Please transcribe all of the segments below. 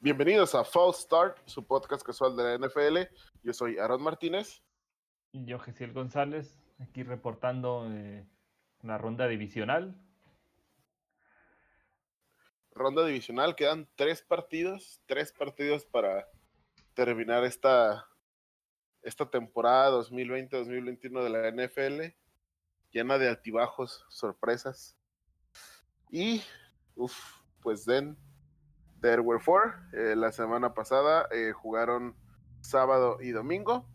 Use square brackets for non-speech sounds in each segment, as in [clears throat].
Bienvenidos a False Start, su podcast casual de la NFL. Yo soy Aaron Martínez. Y yo, Gesiel González, aquí reportando eh, la ronda divisional. Ronda divisional, quedan tres partidos, tres partidos para terminar esta, esta temporada 2020-2021 de la NFL, llena de altibajos, sorpresas. Y, uff, pues den There Were Four. Eh, la semana pasada eh, jugaron sábado y domingo.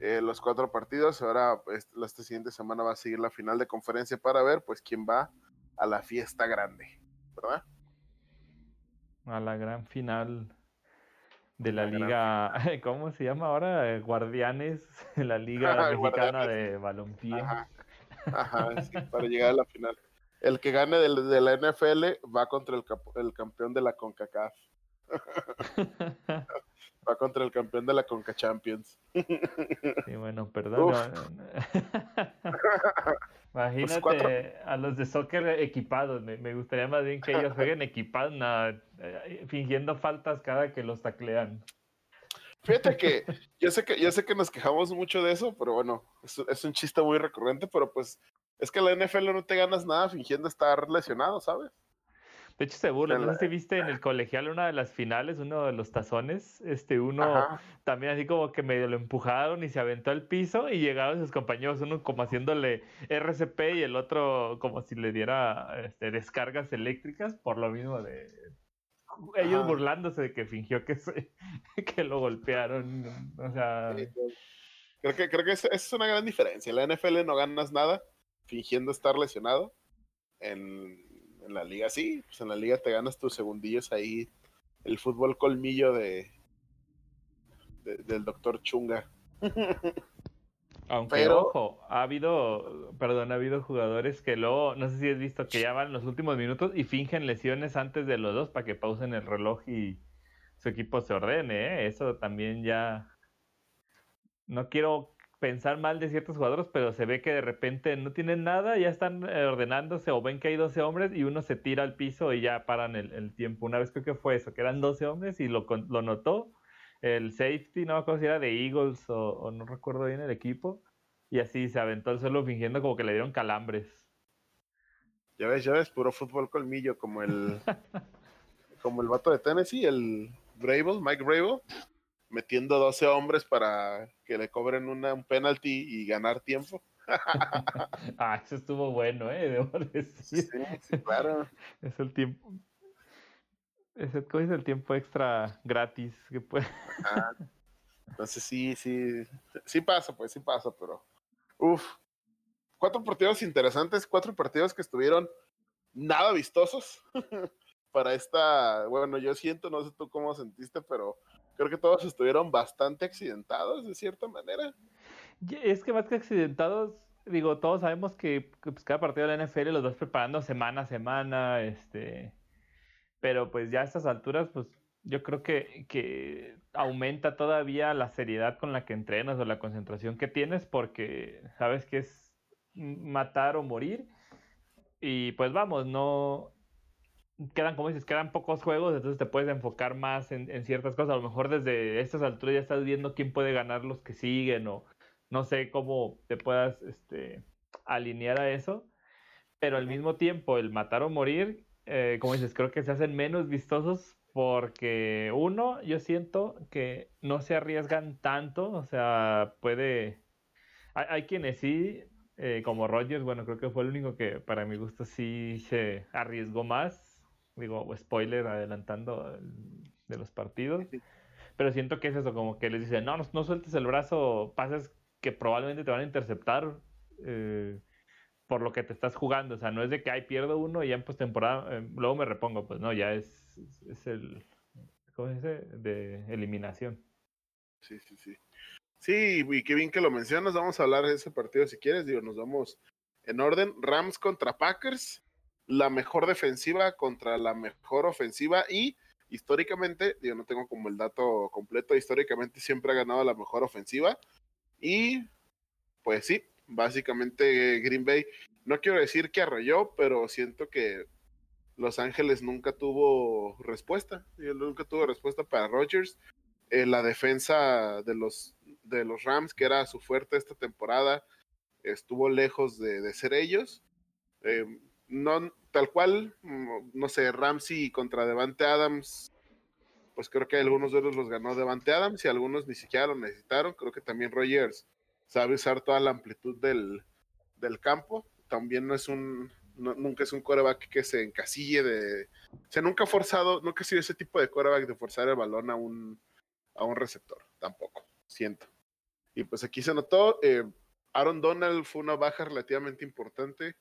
Eh, los cuatro partidos. Ahora, pues, esta siguiente semana va a seguir la final de conferencia para ver, pues, quién va a la fiesta grande, ¿verdad? A la gran final de la, liga, [laughs] ¿cómo se llama ahora? Guardianes, [laughs] la liga [laughs] mexicana de balompié. Ajá, para llegar a la final el que gane de la NFL va contra el, campeón de la CONCACAF. [laughs] va contra el campeón de la CONCA Champions. sí, bueno, perdón. [laughs] Imagínate pues a los de soccer equipados. Me, gustaría más bien que ellos jueguen equipados, eh, fingiendo faltas cada que los taclean. Fíjate que [laughs] yo sé que yo sé que nos quejamos mucho de eso, pero bueno, es un chiste muy recurrente, pero pues es que la NFL no te ganas nada fingiendo estar lesionado, ¿sabes? De hecho, se burla. No sé si viste en el colegial una de las finales, uno de los tazones, este, uno también así como que medio lo empujaron y se aventó al piso y llegaron sus compañeros, uno como haciéndole RCP y el otro como si le diera este, descargas eléctricas por lo mismo de ellos burlándose de que fingió que, [laughs] que lo golpearon. O sea. Pues, creo que, creo que esa es una gran diferencia. En la NFL no ganas nada fingiendo estar lesionado. En, la liga sí, pues en la liga te ganas tus segundillos ahí. El fútbol colmillo de, del doctor Chunga. Aunque, ojo, ha habido, perdón, ha habido jugadores que luego, no sé si has visto que ya van los últimos minutos y fingen lesiones antes de los dos para que pausen el reloj y su equipo se ordene, ¿eh? Eso también ya... No quiero pensar mal de ciertos jugadores, pero se ve que de repente no tienen nada, ya están eh, ordenándose o ven que hay 12 hombres y uno se tira al piso y ya paran el, tiempo. Una vez creo que fue eso, que eran 12 hombres y lo, lo notó el safety, no me acuerdo si era de Eagles o, no recuerdo bien el equipo, y así se aventó al suelo fingiendo como que le dieron calambres. Ya ves, ya ves, puro fútbol colmillo, como el [laughs] como el vato de Tennessee, el Brable, Mike Brable metiendo 12 hombres para que le cobren una, un penalty y ganar tiempo. [laughs] ah, eso estuvo bueno, ¿eh? [laughs] Debo decir. Sí, claro. es el tiempo. Es el, es el tiempo extra gratis que puede. entonces sí, sí. Sí pasa, pues sí pasa, pero. Uf. Cuatro partidos interesantes, cuatro partidos que estuvieron nada vistosos [laughs] para esta. Bueno, yo siento, no sé tú cómo sentiste, pero creo que todos estuvieron bastante accidentados de cierta manera. Es que más que accidentados, digo, todos sabemos que, pues, cada partido de la NFL los vas preparando semana a semana, este, pero pues ya a estas alturas, pues yo creo que, que aumenta todavía la seriedad con la que entrenas o la concentración que tienes porque sabes que es matar o morir. Y pues vamos, no, quedan, como dices, quedan pocos juegos, entonces te puedes enfocar más en, ciertas cosas. A lo mejor desde estas alturas ya estás viendo quién puede ganar los que siguen o no sé cómo te puedas este, alinear a eso. Pero al mismo tiempo, el matar o morir, eh, como dices, creo que se hacen menos vistosos porque uno, yo siento que no se arriesgan tanto, o sea, puede... Hay, quienes sí, eh, como Rogers, bueno, creo que fue el único que para mi gusto sí se arriesgó más digo, spoiler adelantando de los partidos. Pero siento que es eso, como que les dicen, no, no, sueltes el brazo, pases que probablemente te van a interceptar eh, por lo que te estás jugando. O sea, no es de que, ay, pierdo uno y ya en postemporada, eh, luego me repongo. Pues no, ya es, es el, ¿cómo se dice? De eliminación. Sí, sí, sí. Sí, y qué bien que lo mencionas. Vamos a hablar de ese partido si quieres. Digo, nos vamos en orden. Rams contra Packers la mejor defensiva contra la mejor ofensiva y históricamente, yo no tengo como el dato completo, históricamente siempre ha ganado la mejor ofensiva y pues sí, básicamente Green Bay, no quiero decir que arrolló, pero siento que Los Ángeles nunca tuvo respuesta, nunca tuvo respuesta para Rodgers. Eh, la defensa de los, de los Rams, que era su fuerte esta temporada, estuvo lejos de, ser ellos. Eh, no, tal cual, mm, no sé, Ramsey contra Devante Adams, pues creo que algunos de ellos los ganó Devante Adams y algunos ni siquiera lo necesitaron. Creo que también Rogers sabe usar toda la amplitud del, del campo. También no es un, nunca es un coreback que se encasille de, o sea, nunca ha forzado, nunca ha sido ese tipo de coreback de forzar el balón a un, a un receptor, tampoco, siento. Y pues aquí se notó, eh, Aaron Donald fue una baja relativamente importante.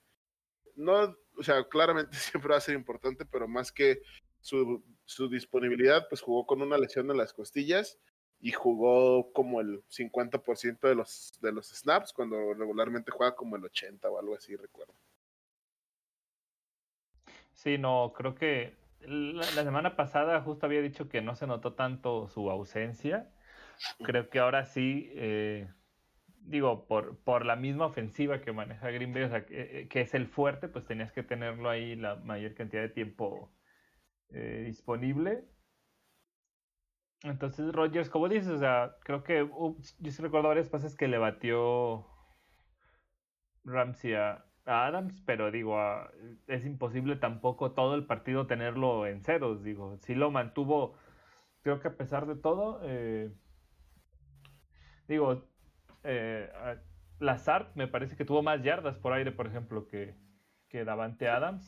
No, o sea, claramente [laughs] siempre va a ser importante, pero más que su, su disponibilidad, pues jugó con una lesión en las costillas y jugó como el 50% de los, de los snaps, cuando regularmente juega como el 80 o algo así, recuerdo. Sí, no, creo que la, semana pasada justo había dicho que no se notó tanto su ausencia. Creo que ahora sí, eh, digo, por, por la misma ofensiva que maneja Green Bay, o sea, que, que, es el fuerte, pues tenías que tenerlo ahí la mayor cantidad de tiempo eh, disponible. Entonces, Rogers, como dices, o sea, creo que yo sí recuerdo varias pases que le batió Ramsey a, Adams, pero digo, es imposible tampoco todo el partido tenerlo en ceros, digo, si lo mantuvo, creo que a pesar de todo, eh, digo, eh, Lazard me parece que tuvo más yardas por aire, por ejemplo, que, que Davante Adams.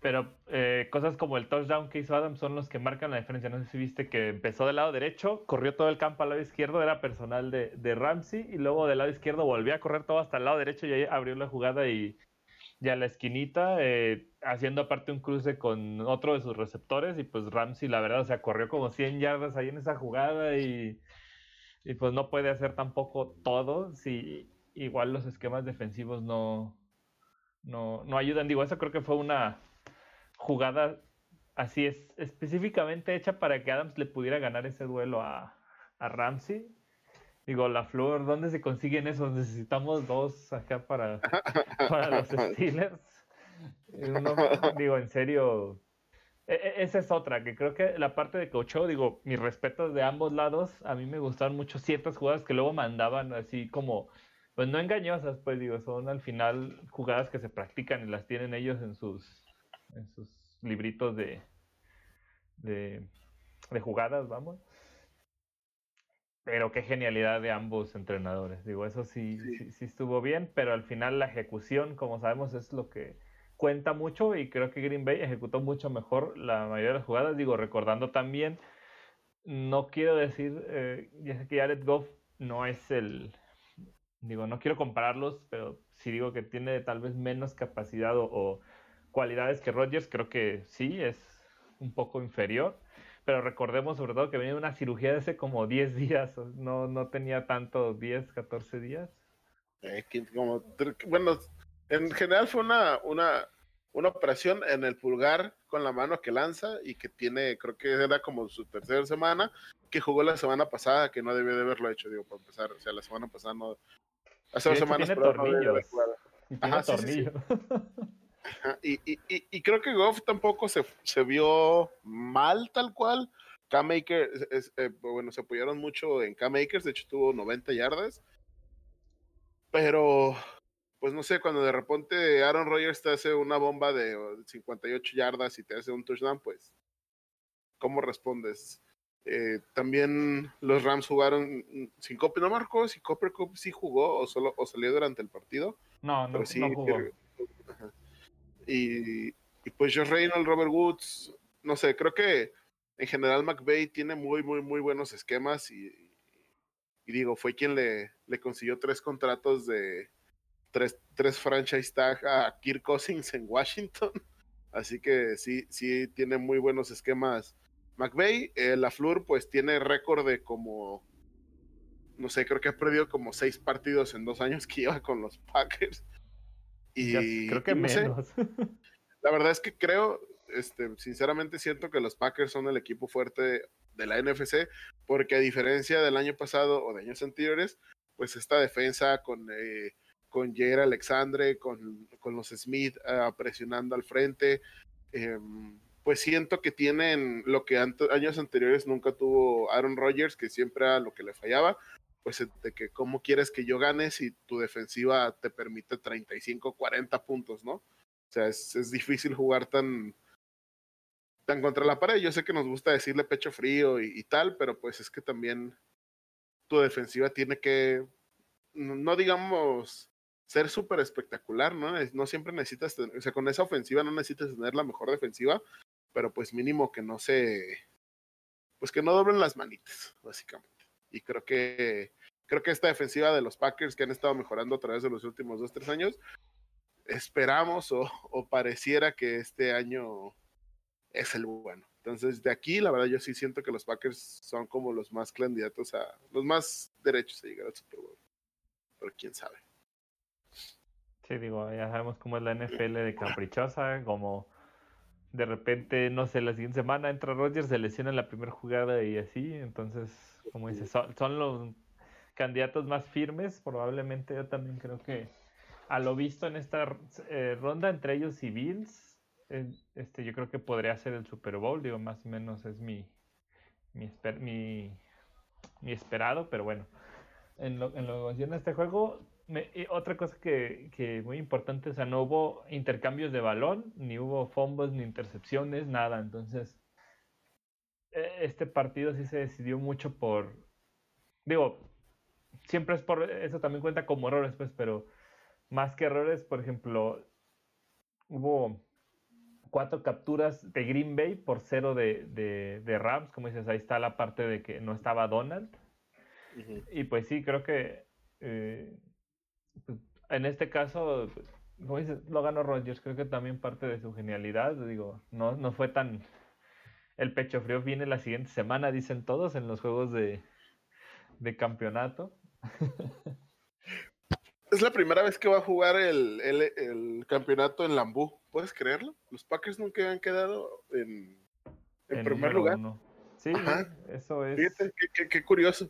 Pero eh, cosas como el touchdown que hizo Adams son los que marcan la diferencia. No sé si viste que empezó del lado derecho, corrió todo el campo al lado izquierdo, era personal de, de Ramsey, y luego del lado izquierdo volvió a correr todo hasta el lado derecho y ahí abrió la jugada y ya la esquinita, eh, haciendo aparte un cruce con otro de sus receptores. Y pues Ramsey, la verdad, o sea, corrió como 100 yardas ahí en esa jugada y, y pues no puede hacer tampoco todo si igual los esquemas defensivos no, no, no ayudan. Digo, eso creo que fue una jugada así es específicamente hecha para que Adams le pudiera ganar ese duelo a, a Ramsey. Digo, la flor, ¿dónde se consiguen esos? Necesitamos dos acá para, [laughs] para los [laughs] Steelers. digo, en serio, esa es otra, que creo que la parte de Cocho, digo, mis respetos de ambos lados, a mí me gustaron mucho ciertas jugadas que luego mandaban así como, pues no engañosas, pues digo, son al final jugadas que se practican y las tienen ellos en sus en sus libritos de, de, jugadas, vamos. Pero qué genialidad de ambos entrenadores. Digo, eso sí, sí, estuvo bien, pero al final la ejecución, como sabemos, es lo que cuenta mucho y creo que Green Bay ejecutó mucho mejor la mayoría de las jugadas. Digo, recordando también, no quiero decir, eh, ya sé que Jared Goff no es el, digo, no quiero compararlos, pero si digo que tiene tal vez menos capacidad o cualidades que Rodgers, creo que sí, es un poco inferior. Pero recordemos sobre todo que venía una cirugía de hace como 10 días, no, no tenía tanto 10, 14 días. Eh, como, bueno, en general fue una, una, una operación en el pulgar con la mano que lanza y que tiene, creo que era como su tercera semana, que jugó la semana pasada, que no debió de haberlo hecho, digo, para empezar. O sea, la semana pasada no. Hace dos semanas. Tiene tornillos. [laughs] tiene tornillos. Y, y, y, creo que Goff tampoco se, se vio mal tal cual. K-Makers, eh, bueno, se apoyaron mucho en K-Makers, de hecho tuvo 90 yardas. Pero, pues no sé, cuando de repente Aaron Rodgers te hace una bomba de 58 yardas y te hace un touchdown, pues, ¿cómo respondes? Eh, también los Rams jugaron sin Copy, no marcó si Copper Cup sí jugó o solo o salió durante el partido. No, no, sí, no jugó. Y, pues Josh Reynolds, Robert Woods, no sé, creo que en general McVeigh tiene muy, muy, muy buenos esquemas y, digo, fue quien le, le, consiguió tres contratos de tres, tres franchise tag a Kirk Cousins en Washington. [laughs] Así que sí, sí tiene muy buenos esquemas. McVeigh, eh, la Flur, pues tiene récord de como, no sé, creo que ha perdido como seis partidos en dos años que [laughs] lleva con los Packers. Y creo que menos. [laughs] La verdad es que creo, este, sinceramente siento que los Packers son el equipo fuerte de la NFC, porque a diferencia del año pasado o de años anteriores, pues esta defensa con, eh, con Jair Alexandre, con, con los Smith ah, presionando al frente, em, pues siento que tienen lo que años anteriores nunca tuvo Aaron Rodgers, que siempre era lo que le fallaba, pues de que cómo quieres que yo gane si tu defensiva te permite 35, 40 puntos, ¿no? O sea, es, difícil jugar tan, tan contra la pared. Yo sé que nos gusta decirle pecho frío y, tal, pero pues es que también tu defensiva tiene que, no digamos, ser súper espectacular, ¿no? No siempre necesitas, o sea, con esa ofensiva no necesitas tener la mejor defensiva, pero pues mínimo que no se, pues que no doblen las manitas, básicamente. Y creo que creo que esta defensiva de los Packers que han estado mejorando a través de los últimos dos, tres años, esperamos o, pareciera que este año es el bueno. Entonces, de aquí, la verdad, yo sí siento que los Packers son como los más candidatos a, los más derechos a llegar al Super Bowl. Pero quién sabe. Sí, digo, ya sabemos cómo es la NFL de caprichosa, como de repente, no sé, la siguiente semana entra Rodgers, se lesiona en la primera jugada y así, entonces, como dices, son, los candidatos más firmes, probablemente yo también creo que a lo visto en esta eh, ronda entre ellos y Bills, eh, este, yo creo que podría ser el Super Bowl, digo, más o menos es mi, mi, esperado, pero bueno, en lo, en lo que este juego, otra cosa que, que, muy importante, o sea, no hubo intercambios de balón, ni hubo fumbles, ni intercepciones, nada. Entonces, e, este partido sí se decidió mucho por, digo, siempre es por, eso también cuenta como errores, pues, pero más que errores, por ejemplo, hubo cuatro capturas de Green Bay por cero de, de, Rams, como dices, ahí está la parte de que no estaba Donald. Y pues sí, creo que... Eh, en este caso, como dices, lo ganó Rogers, creo que también parte de su genialidad, digo, no, no fue tan... El pecho frío viene la siguiente semana, dicen todos, en los juegos de, de campeonato. [laughs] Es la primera vez que va a jugar el, el, campeonato en Lambú, ¿puedes creerlo? Los Packers nunca habían quedado en, en, primer lugar. Sí, eso es. Fíjate, qué, curioso.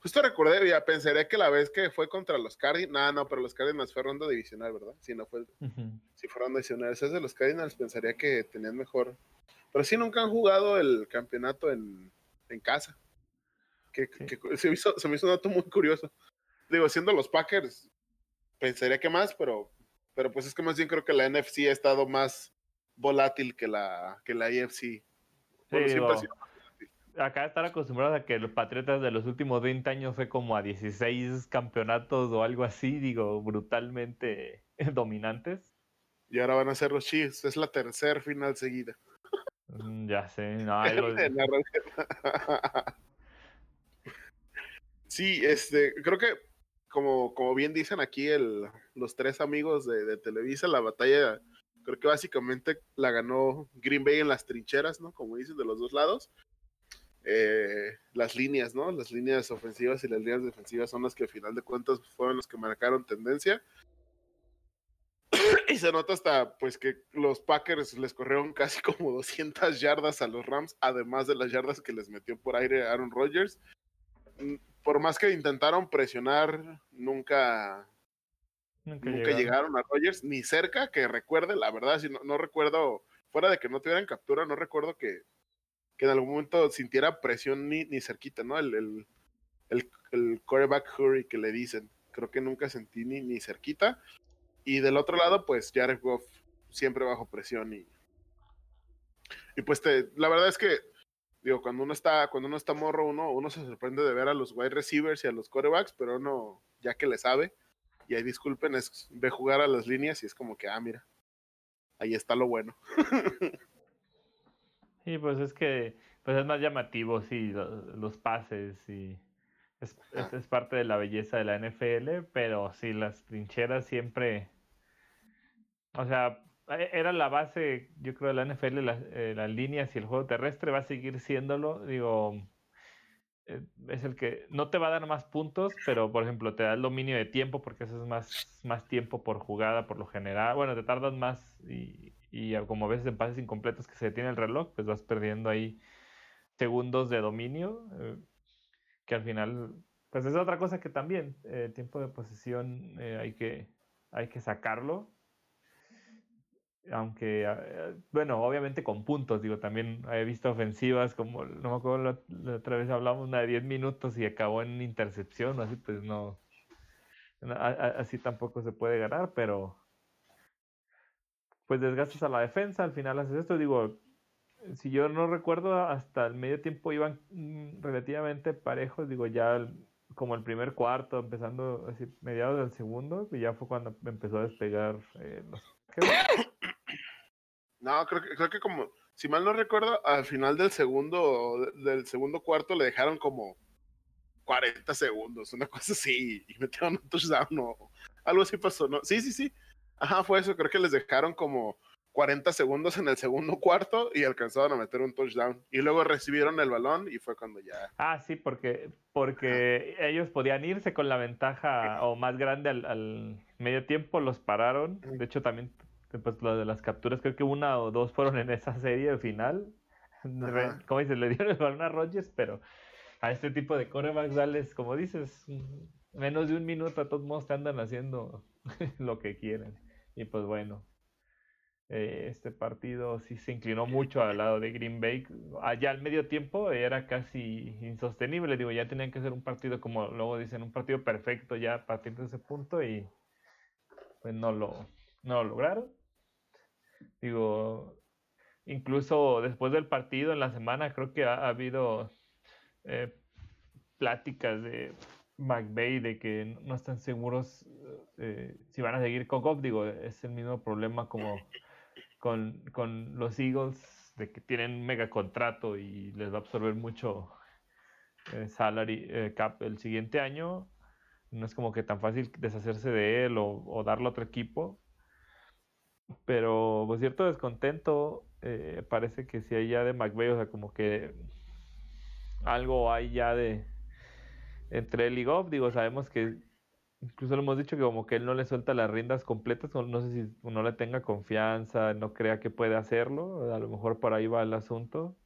justo recordé, ya pensaría que la vez que fue contra los Cardinals, no, no, pero los Cardinals fue ronda divisional, ¿verdad? Si no fue, si fue ronda divisional. Ese es de los Cardinals, pensaría que tenían mejor. Pero sí, nunca han jugado el campeonato en, casa. Que, se, me hizo, se me hizo un dato muy curioso. Digo, siendo los Packers, pensaría que más, pero, pero pues es que más bien creo que la NFC ha estado más volátil que la, que la AFC. Bueno, siempre ha sido acá estar acostumbrados a que los Patriotas de los últimos 20 años fue como a 16 campeonatos o algo así, digo, brutalmente [laughs] dominantes. Y ahora van a ser los Chiefs, es la tercera final seguida. Mm, ya sé, no, [laughs] [laughs] Sí, este, creo que como, como bien dicen aquí el, los tres amigos de, de Televisa, la batalla creo que básicamente la ganó Green Bay en las trincheras, ¿no? Como dicen, de los dos lados. Eh, las líneas, ¿no? Las líneas ofensivas y las líneas defensivas son las que al final de cuentas fueron las que marcaron tendencia. [coughs] y se nota hasta pues que los Packers les corrieron casi como 200 yardas a los Rams, además de las yardas que les metió por aire Aaron Rodgers. Mm, por más que intentaron presionar, nunca, nunca, llegaron. a Rodgers, ni cerca, que recuerde, la verdad, si no, no recuerdo, fuera de que no tuvieran captura, no recuerdo que, que en algún momento sintiera presión ni, ni cerquita, ¿no? El, el, el, el quarterback hurry que le dicen. Creo que nunca sentí ni, ni cerquita. Y del otro lado, pues Jared Goff siempre bajo presión y, y pues la verdad es que digo, cuando uno está, cuando uno está morro, uno, uno se sorprende de ver a los wide receivers y a los quarterbacks, pero uno, ya que le sabe, y ahí disculpen, es de jugar a las líneas y es como que, ah, mira, ahí está lo bueno. [laughs] Sí, pues es que pues es más llamativo, sí, los, pases y es, es, parte de la belleza de la NFL, pero sí, las trincheras siempre, o sea, e, era la base, yo creo, de la NFL, eh, las líneas y el juego terrestre va a seguir siéndolo, digo, es el que no te va a dar más puntos, pero por ejemplo te da el dominio de tiempo porque eso es más, más tiempo por jugada por lo general. Bueno, te tardas más y, y como a veces en pases incompletos que se detiene el reloj, pues vas perdiendo ahí segundos de dominio, eh, que al final, pues es otra cosa que también, el tiempo de posesión eh, hay, que, hay que sacarlo. Aunque, eh, bueno, obviamente con puntos, digo, también he visto ofensivas como, no me acuerdo, la, otra vez hablamos una de 10 minutos y acabó en intercepción, así pues no, así tampoco se puede ganar, pero pues desgastas a la defensa, al final haces esto, digo, si yo no recuerdo, hasta el medio tiempo iban mm, relativamente parejos, digo, ya como el primer cuarto, empezando así, mediados del segundo, y ya fue cuando empezó a despegar eh, los... No, creo que, creo que como, si mal no recuerdo, al final del segundo, del segundo cuarto le dejaron como 40 segundos, una cosa así, y metieron un touchdown o algo así pasó, ¿no? Sí, sí, sí. Ajá, fue eso, creo que les dejaron como 40 segundos en el segundo cuarto y alcanzaron a meter un touchdown. Y luego recibieron el balón y fue cuando ya. Ah, sí, porque, porque ellos podían irse con la ventaja o más grande al, medio tiempo, los pararon. De hecho, también, pues lo de las capturas, creo que una o dos fueron en esa serie final. [laughs] Como dices, le dieron el balón a Rodgers, pero a este tipo de corebacks, dales, como dices, menos de un minuto a todos modos te andan haciendo [laughs] lo que quieren. Y pues bueno, eh, este partido sí se inclinó mucho al lado de Green Bay. Allá al medio tiempo era casi insostenible. Digo, ya tenían que ser un partido, como luego dicen, un partido perfecto ya partiendo de ese punto y pues no lo, no lo lograron. Digo, incluso después del partido en la semana creo que ha, habido eh, pláticas de McVeigh de que no están seguros eh, si van a seguir con Goff. Digo, es el mismo problema como con, con los Eagles de que tienen mega contrato y les va a absorber mucho eh, salary eh, cap el siguiente año. No es como que tan fácil deshacerse de él o, darlo a otro equipo. Pero pues cierto descontento eh, parece que si hay ya de McVeigh, o sea, como que algo hay ya de entre él y Goff. Digo, sabemos que incluso lo hemos dicho que como que él no le suelta las riendas completas, no sé si no le tenga confianza, no crea que puede hacerlo, a lo mejor por ahí va el asunto.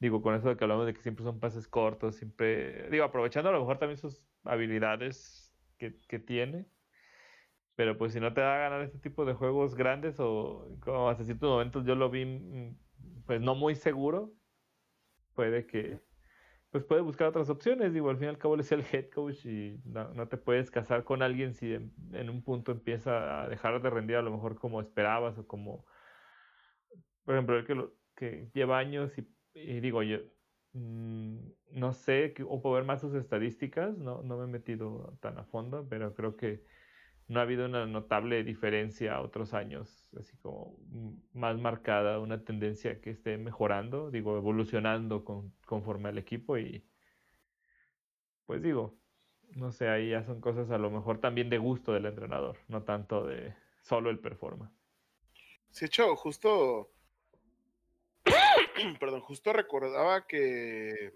Digo, con eso de que hablamos de que siempre son pases cortos, siempre, digo, aprovechando a lo mejor también sus habilidades que, que tiene. Pero pues si no te da a ganar este tipo de juegos grandes o como hace ciertos momentos yo lo vi mm, pues no muy seguro, puede que, pues puede buscar otras opciones. Digo, al fin y al cabo es el head coach y no, te puedes casar con alguien si en, un punto empieza a dejar de rendir a lo mejor como esperabas o como, por ejemplo, el que, lo, que lleva años y, digo yo, mm, no sé, o puedo ver más sus estadísticas, no, no me he metido tan a fondo, pero creo que no ha habido una notable diferencia a otros años, así como más marcada, una tendencia que esté mejorando, digo, evolucionando con, conforme al equipo y pues digo, no sé, ahí ya son cosas a lo mejor también de gusto del entrenador, no tanto de solo el performance. Sí, hecho, justo, [coughs] perdón, justo recordaba que,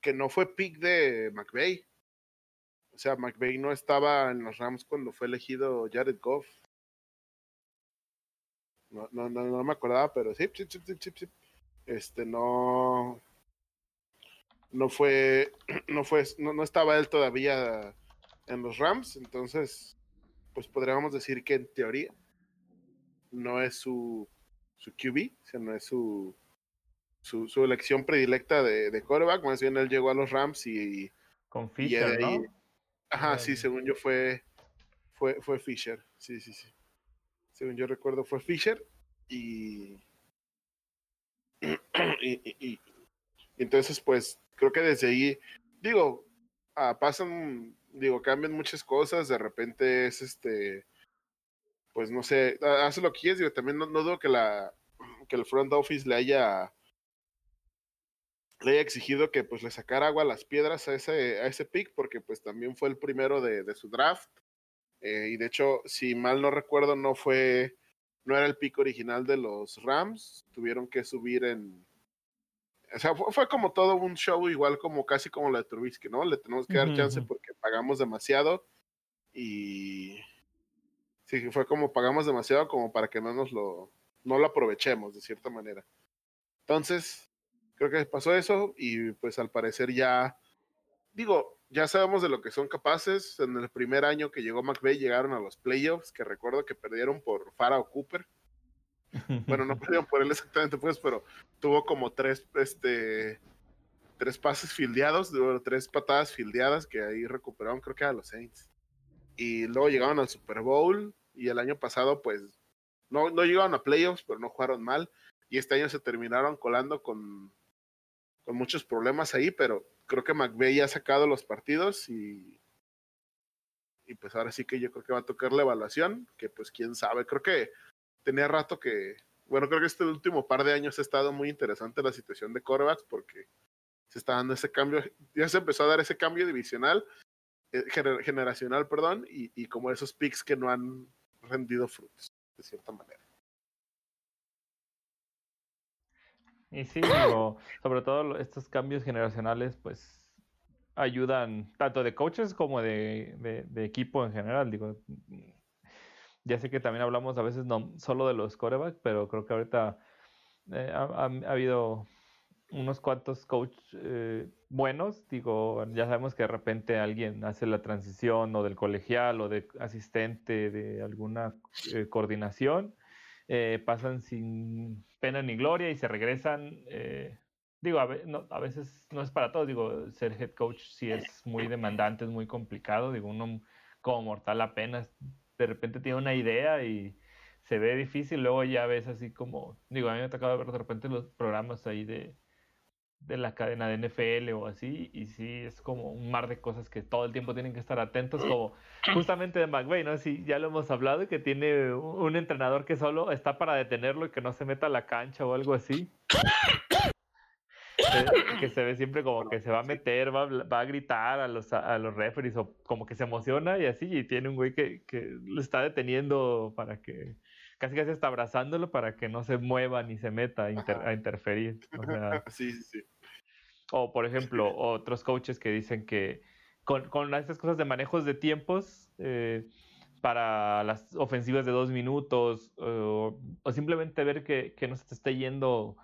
que no fue pick de McVeigh o sea, McVeigh no estaba en los Rams cuando fue elegido Jared Goff. No, no, no, me acordaba, pero sí, sí, sí, sí, sí. Este, no. No fue. [clears throat] No fue. No, no estaba él todavía en los Rams. Entonces, pues podríamos decir que en teoría no es su, su QB, o sea, no es su, su, su elección predilecta de, de quarterback. Más bien él llegó a los Rams y. Con Fisher, ¿no? Ajá, sí, según yo fue, fue, fue Fisher. Sí, sí, sí. Según yo recuerdo fue Fisher [clears throat] y, y, entonces pues creo que desde ahí, digo, ah, pasan, digo, cambian muchas cosas, de repente es este, pues no sé, hace lo que quieres, digo, también no, no dudo que la, que el front office le haya le haya exigido que pues le sacara agua a las piedras a ese, a ese pick, porque pues también fue el primero de, su draft. Eh, y de hecho, si mal no recuerdo, no fue, no era el pick original de los Rams. Tuvieron que subir en. O sea, fue, como todo un show, igual como casi como la de Trubisky, ¿no? Le tenemos que dar chance porque pagamos demasiado. Y. Sí, fue como pagamos demasiado como para que no nos lo. No lo aprovechemos de cierta manera. Entonces, creo que pasó eso y pues al parecer ya, digo, ya sabemos de lo que son capaces. En el primer año que llegó McVeigh llegaron a los playoffs, que recuerdo que perdieron por Farah Cooper. [laughs] bueno, no perdieron por él exactamente, pues, pero tuvo como tres, este, tres pases fildeados, tres patadas fildeadas que ahí recuperaron, creo que a los Saints. Y luego llegaron al Super Bowl y el año pasado, pues, no, no llegaron a playoffs, pero no jugaron mal. Y este año se terminaron colando con, con muchos problemas ahí, pero creo que McVeigh ha sacado los partidos y, y pues ahora sí que yo creo que va a tocar la evaluación, que pues quién sabe, creo que tenía rato que, bueno, creo que este último par de años ha estado muy interesante la situación de corebacks porque se está dando ese cambio, ya se empezó a dar ese cambio divisional, eh, generacional, perdón, y, y como esos picks que no han rendido frutos, de cierta manera. Y sí, [laughs] sobre todo estos cambios generacionales, pues ayudan tanto de coaches como de, de, equipo en general. Digo, ya sé que también hablamos a veces no solo de los corebacks, pero creo que ahorita eh, ha, habido unos cuantos coaches eh, buenos. Digo, ya sabemos que de repente alguien hace la transición o del colegial o de asistente de alguna eh, coordinación eh, pasan sin pena ni gloria y se regresan. Eh, digo, a, a, veces no es para todos, digo, ser head coach sí es muy demandante, es muy complicado, digo, uno como mortal apenas de repente tiene una idea y se ve difícil, luego ya ves así como, digo, a mí me ha tocado ver de repente los programas ahí de, de la cadena de NFL o así, y sí, es como un mar de cosas que todo el tiempo tienen que estar atentos, como [clears throat] justamente de McVay, ¿no? Sí, ya lo hemos hablado, que tiene un entrenador que solo está para detenerlo y que no se meta a la cancha o algo así. Que, se ve siempre como que se va a meter, va, va a gritar a los, a los referees o como que se emociona y así, y tiene un güey que, que lo está deteniendo para que casi casi está abrazándolo para que no se mueva ni se meta a, a interferir. O sea, [laughs] sí, sí, sí. O, por ejemplo, otros coaches que dicen que con, con estas cosas de manejos de tiempos eh, para las ofensivas de dos minutos o simplemente ver que, que, no se te esté yendo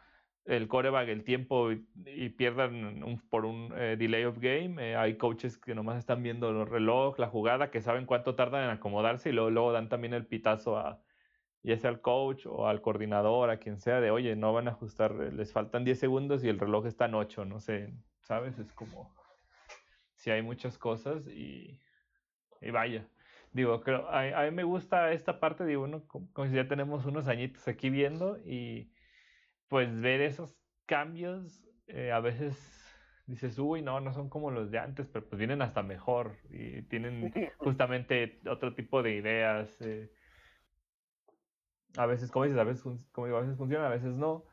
el coreback el tiempo y, pierdan por un eh, delay of game. Eh, hay coaches que nomás están viendo el reloj, la jugada, que saben cuánto tardan en acomodarse y luego, luego dan también el pitazo a, ya sea al coach o al coordinador, a quien sea, de oye, no van a ajustar, eh, les faltan 10 segundos y el reloj está en 8, no sé, ¿sabes? Es como si hay muchas cosas y, y vaya. Digo, creo, a, a, mí me gusta esta parte, digo, uno, como, como, si ya tenemos unos añitos aquí viendo y pues ver esos cambios, eh, a veces dices, uy, no, no son como los de antes, pero pues vienen hasta mejor y tienen [laughs] justamente otro tipo de ideas. Eh, a veces, como dices, a veces, como digo, a veces funciona, a veces no.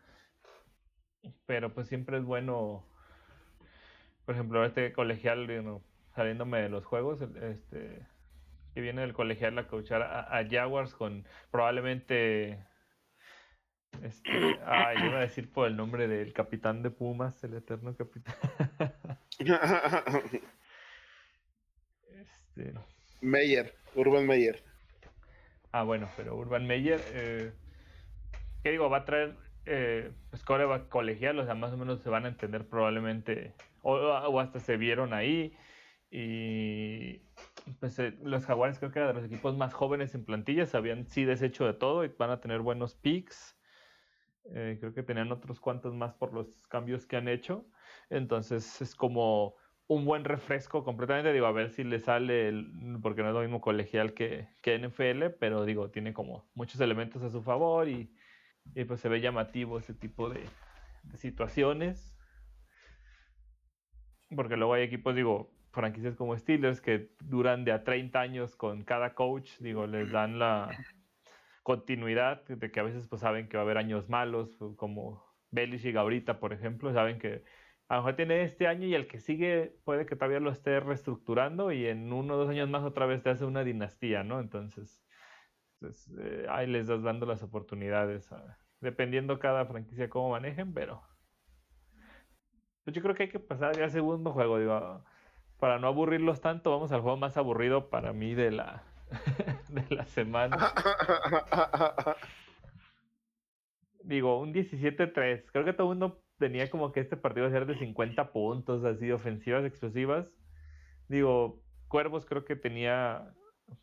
Pero pues siempre es bueno, por ejemplo, este colegial, saliéndome de los juegos, este que viene del colegial a coachar a, Jaguars con probablemente este, [coughs] ah, yo iba a decir por el nombre del capitán de Pumas, el eterno capitán. [laughs] este... Meyer, Urban Meyer. Ah, bueno, pero Urban Meyer, eh, ¿qué digo? Va a traer eh, pues colegial, o sea, más o menos se van a entender probablemente, o, hasta se vieron ahí. Y pues eh, los Jaguares creo que eran de los equipos más jóvenes en plantillas, habían sí deshecho de todo y van a tener buenos picks. Eh, creo que tenían otros cuantos más por los cambios que han hecho. Entonces es como un buen refresco completamente. Digo, a ver si le sale, porque no es lo mismo colegial que, que NFL, pero digo, tiene como muchos elementos a su favor y, y pues se ve llamativo ese tipo de, situaciones. Porque luego hay equipos, digo, franquicias como Steelers que duran de a 30 años con cada coach, digo, les dan la continuidad de que a veces pues saben que va a haber años malos, como Belichick ahorita, por ejemplo, saben que a lo mejor tiene este año y el que sigue puede que todavía lo esté reestructurando y en uno o dos años más otra vez te hace una dinastía, ¿no? Entonces, pues, eh, ahí les das dando las oportunidades, dependiendo cada franquicia cómo manejen, pero pues yo creo que hay que pasar ya al segundo juego, digo, para no aburrirlos tanto, vamos al juego más aburrido para mí de la, [laughs] de la semana. [laughs] digo, un 17-3, creo que todo el mundo tenía como que este partido iba a ser de 50 puntos, así, ofensivas, explosivas. Digo, Cuervos creo que tenía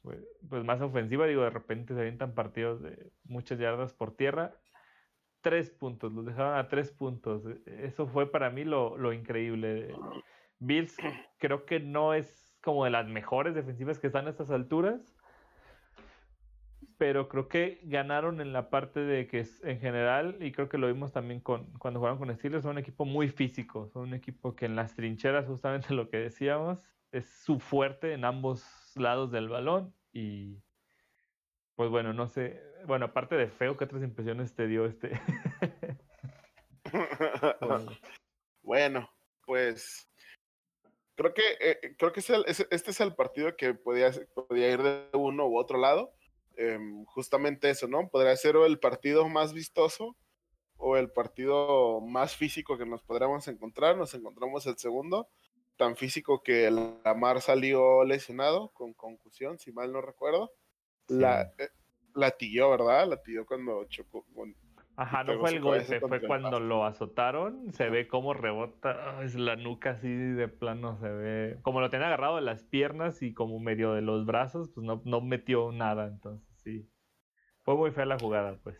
pues, más ofensiva, digo, de repente se avientan partidos de muchas yardas por tierra. tres puntos, los dejaron a tres puntos. Eso fue para mí lo, lo increíble. Bills creo que no es como de las mejores defensivas que están a estas alturas, pero creo que ganaron en la parte de que es, en general, y creo que lo vimos también con, cuando jugaron con Steelers, son un equipo muy físico, son un equipo que en las trincheras, justamente [laughs] lo que decíamos, es su fuerte en ambos lados del balón y pues bueno, no sé, bueno, aparte de feo, ¿qué otras impresiones te dio este? [laughs] bueno, pues creo que eh, creo que este es el partido que podía, podía ir de uno u otro lado Em, justamente eso, ¿no? Podría ser el partido más vistoso o el partido más físico que nos podríamos encontrar. Nos encontramos el segundo, tan físico que Lamar salió lesionado con concusión, si mal no recuerdo. La, eh, latilló, ¿verdad? Latilló cuando chocó, Ajá, no fue el golpe, fue cuando lo azotaron, se ve cómo rebota, es la nuca así de plano, se ve, como lo tenía agarrado de las piernas y como medio de los brazos, pues no, no metió nada, entonces sí. Fue muy fea la jugada, pues.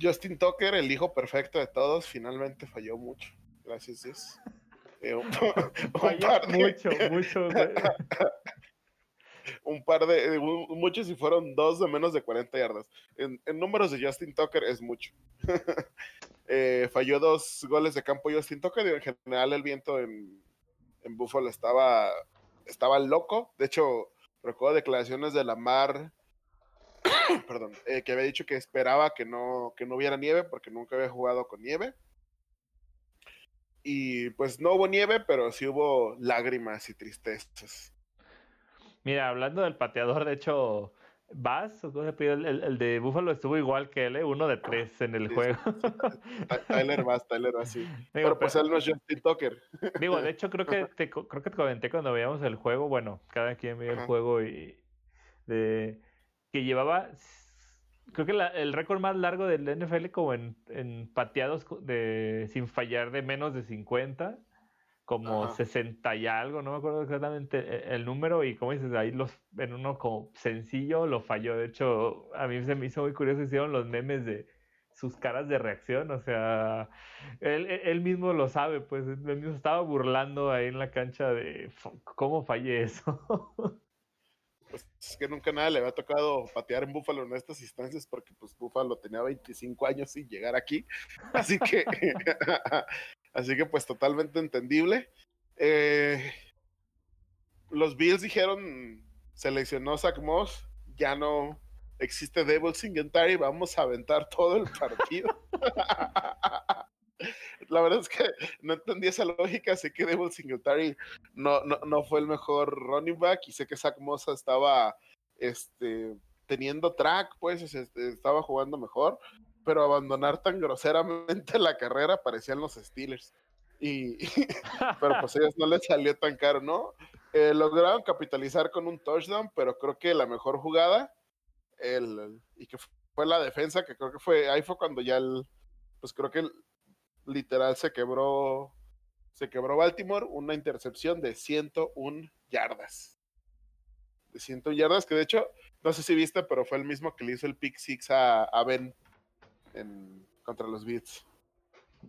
Justin Tucker, el hijo perfecto de todos, finalmente falló mucho, gracias Dios. Eh, [laughs] falló mucho, mucho [laughs] un par de, muchos y fueron dos de menos de 40 yardas. En, números de Justin Tucker es mucho. [laughs] Eh, falló dos goles de campo Justin Tucker en general el viento en, en Buffalo estaba, estaba loco. De hecho, recuerdo declaraciones de Lamar, [coughs] perdón, eh, que había dicho que esperaba que no, que no hubiera nieve porque nunca había jugado con nieve. Y pues no hubo nieve, pero sí hubo lágrimas y tristezas. Mira, hablando del pateador, de hecho, Bass, el, el, de Buffalo estuvo igual que él, ¿eh? uno de tres en el juego. [laughs] Tyler Bass, Tyler Bass, sí. [laughs] pero pues él no es Justin Tucker. [laughs] Digo, de hecho, creo que te, creo que te comenté cuando veíamos el juego, bueno, cada quien veía el juego y de que llevaba, creo que el récord más largo del NFL como en, en pateados de, sin fallar de menos de 50 como 60 y algo, no me acuerdo exactamente e, el número, y como dices, ahí los, en uno como sencillo lo falló. De hecho, a mí se me hizo muy curioso, hicieron los memes de sus caras de reacción, o sea, él, e, él mismo lo sabe, pues él mismo estaba burlando ahí en la cancha de cómo fallé eso. [laughs] Pues es que nunca nada le había tocado patear en Búfalo en estas instancias porque pues Búfalo tenía 25 años sin llegar aquí. Así que [laughs] [laughs] Así que pues totalmente entendible. Eh, los Bills dijeron, seleccionó Zach Moss, ya no existe Devil Singletary, vamos a aventar todo el partido. [laughs] La verdad es que no entendí esa lógica, sé que Devil Singletary no, no, no fue el mejor running back y sé que Zach Moss estaba este, teniendo track, pues estaba jugando mejor, pero abandonar tan groseramente la carrera parecían los Steelers. Y, [laughs] pero pues a ellos no les salió tan caro, ¿no? Eh, lograron capitalizar con un touchdown, pero creo que la mejor jugada, el, y que fue la defensa, que creo que fue, ahí fue cuando ya el, pues creo que literal se quebró, se quebró Baltimore, una intercepción de 101 yardas. De 101 yardas, que de hecho, no sé si viste, pero fue el mismo que le hizo el pick six a Ben en, contra los Beats.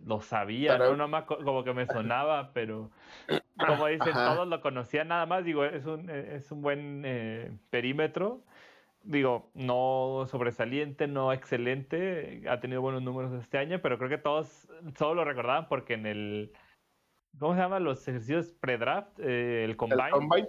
Lo sabía, ¿no? como que me sonaba, pero [coughs] como dicen, todos lo conocían nada más. Digo, es un, es un buen eh, perímetro. Digo, no sobresaliente, no excelente. Ha tenido buenos números este año, pero creo que todos solo lo recordaban porque en el. ¿Cómo se llama? Los ejercicios pre-draft, eh, el combine. El combine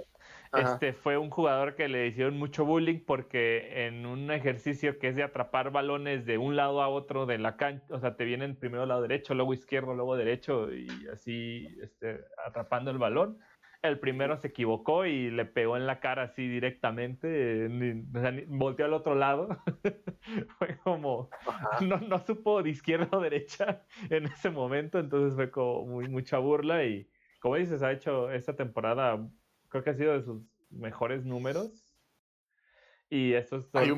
este fue un jugador que le hicieron mucho bullying porque en un ejercicio que es de atrapar balones de un lado a otro de la cancha, o sea, te vienen primero lado derecho, luego izquierdo, luego derecho y así este, atrapando el balón. El primero se equivocó y le pegó en la cara así directamente, o sea, volteó al otro lado. [laughs] fue como, no, no, supo de izquierda o derecha [laughs] en ese momento, entonces fue como muy, mucha burla y como dices, ha hecho esta temporada creo que ha sido de sus mejores números. Y eso es Hay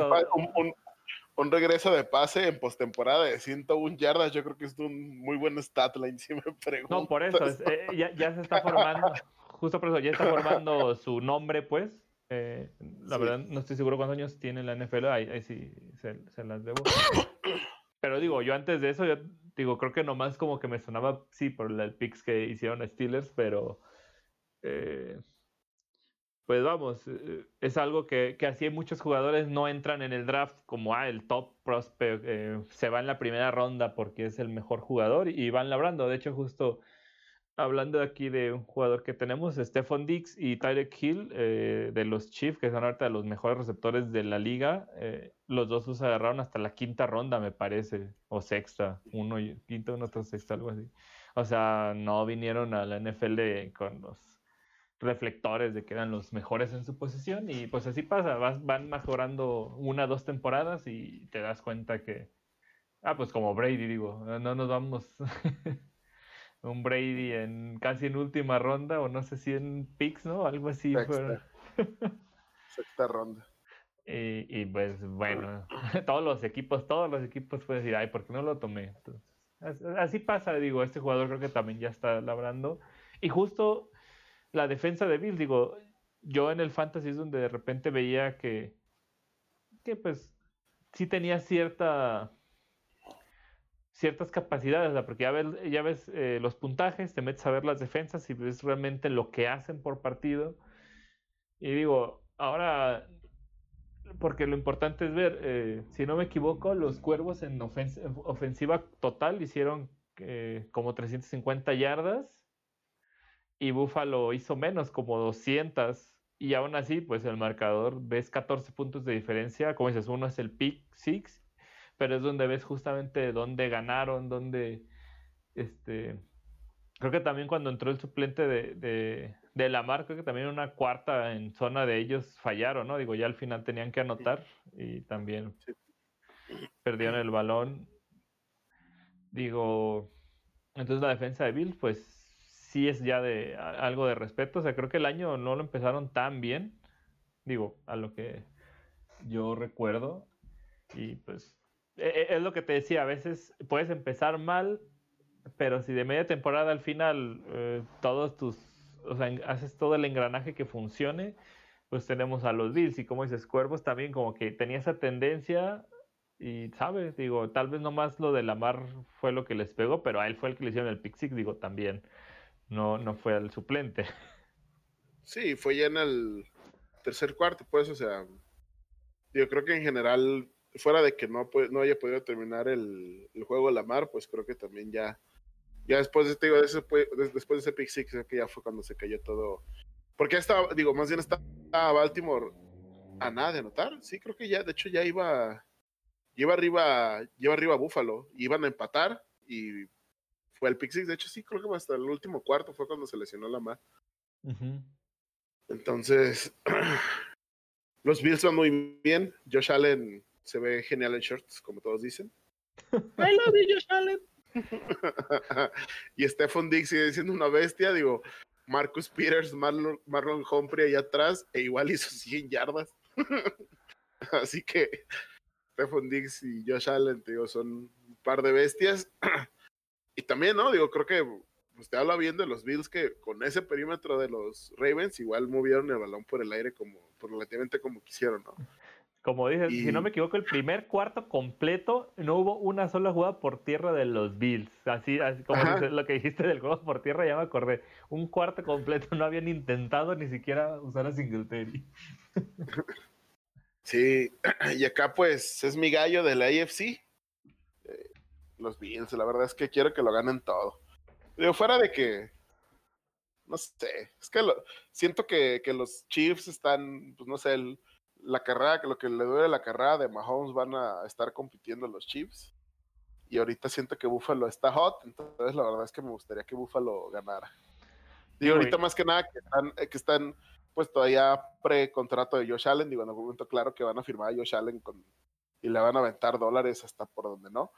un, regreso de pase en postemporada de 101 yardas. Yo creo que es un muy buen stat line, [laughs] si me pregunto. No, por eso, eh, ya, se está formando, justo por eso, ya está formando su nombre, pues. Eh, la verdad, no estoy seguro cuántos años tiene la NFL, ahí, sí se, las debo. pero digo, yo antes de eso, yo digo, creo que nomás como que me sonaba, sí, por el picks que hicieron Steelers, pero eh, pues vamos, eh, es algo que, que, así muchos jugadores no entran en el draft como, ah, el top prospect, eh, se va en la primera ronda porque es el mejor jugador y van labrando. De hecho, justo hablando aquí de un jugador que tenemos, Stephon Dix y Tyreek Hill eh, de los Chiefs, que son ahorita los mejores receptores de la liga, los dos los agarraron hasta la quinta ronda, me parece, o sexta, uno quinta, uno otro sexta, algo así. O sea, no vinieron a la NFL con los reflectores de que eran los mejores en su posición y pues así pasa, van mejorando una, dos temporadas y te das cuenta que, ah, pues como Brady digo, no nos vamos [laughs] un Brady en casi en última ronda o no sé si en picks, ¿no? Algo así. Sexta, [laughs] Sexta ronda. Y, pues bueno, [laughs] todos los equipos, todos los equipos pueden decir, ay, ¿por qué no lo tomé? así pasa, digo, este jugador creo que también ya está labrando. Y justo la defensa de Bills, digo, yo en el fantasy es donde de repente veía que, que pues sí tenía cierta ciertas capacidades, porque ya ves, ya ves eh, los puntajes, te metes a ver las defensas y ves realmente lo que hacen por partido. Y digo, ahora, porque lo importante es ver, eh, si no me equivoco, los cuervos en ofensiva total hicieron eh, como 350 yardas y Buffalo hizo menos, como 200. Y aún así, pues el marcador ves 14 puntos de diferencia. Como dices, uno es el pick six, pero es donde ves justamente dónde ganaron, dónde. Este, creo que también cuando entró el suplente de, de, de Lamar, creo que también una cuarta en zona de ellos fallaron, ¿no? Digo, ya al final tenían que anotar y también perdieron el balón. Digo, entonces la defensa de Bill, pues sí es ya de algo de respeto. O sea, creo que el año no lo empezaron tan bien. Digo, a lo que yo recuerdo. Y pues e, e, es lo que te decía, a veces puedes empezar mal, pero si de media temporada al final eh, todos tus, o sea, haces todo el engranaje que funcione, pues tenemos a los Bills y como dices, Cuervos también como que tenía esa tendencia y, ¿sabes? Digo, tal vez nomás lo de la mar fue lo que les pegó, pero a él fue el que le hicieron el pick six, digo, también no, no fue al suplente. Sí, fue ya en el tercer cuarto, pues, o sea, yo creo que en general, fuera de que no, no haya podido terminar el, juego de la mar, pues creo que también ya, ya después de, digo, de ese, después de ese pick six, que ya fue cuando se cayó todo. Porque estaba, digo, más bien estaba Baltimore a nada de anotar, sí, creo que ya, de hecho ya iba, iba arriba, lleva arriba Búfalo, iban a empatar y fue el pick De hecho, sí, creo que hasta el último cuarto fue cuando se lesionó la mar. Entonces, [clears throat] los Bills van muy bien. Josh Allen se ve genial en shorts, como todos dicen. I love you, Josh Allen. [laughs] y Stephon Diggs sigue siendo una bestia. Digo, Marcus Peters, Marlon, Marlon Humphrey allá atrás, e igual hizo 100 yardas. [laughs] Así que Stephon Diggs y Josh Allen, digo, son un par de bestias. [clears throat] Y también, ¿no? Digo, creo que usted habla bien de los Bills que con ese perímetro de los Ravens igual movieron el balón por el aire como relativamente como quisieron, ¿no? Como dices, si no me equivoco, el primer cuarto completo no hubo una sola jugada por tierra de los Bills. Así, así como dices, lo que dijiste del juego por tierra, ya me acordé. Un cuarto completo no habían intentado ni siquiera usar a Singletary. [laughs] Sí, [clears throat] y acá pues es mi gallo de la AFC los Bills. La verdad es que quiero que lo ganen todo. Digo, fuera de que. No sé. Es que siento que, los Chiefs están, pues no sé, la carrera, que lo que le duele la carrera de Mahomes van a estar compitiendo los Chiefs. Y ahorita siento que Buffalo está hot, entonces la verdad es que me gustaría que Buffalo ganara. Digo, ahorita más que nada que están, que están pues todavía pre-contrato de Josh Allen, digo, en algún momento claro que van a firmar a Josh Allen con, y le van a aventar dólares hasta por donde no.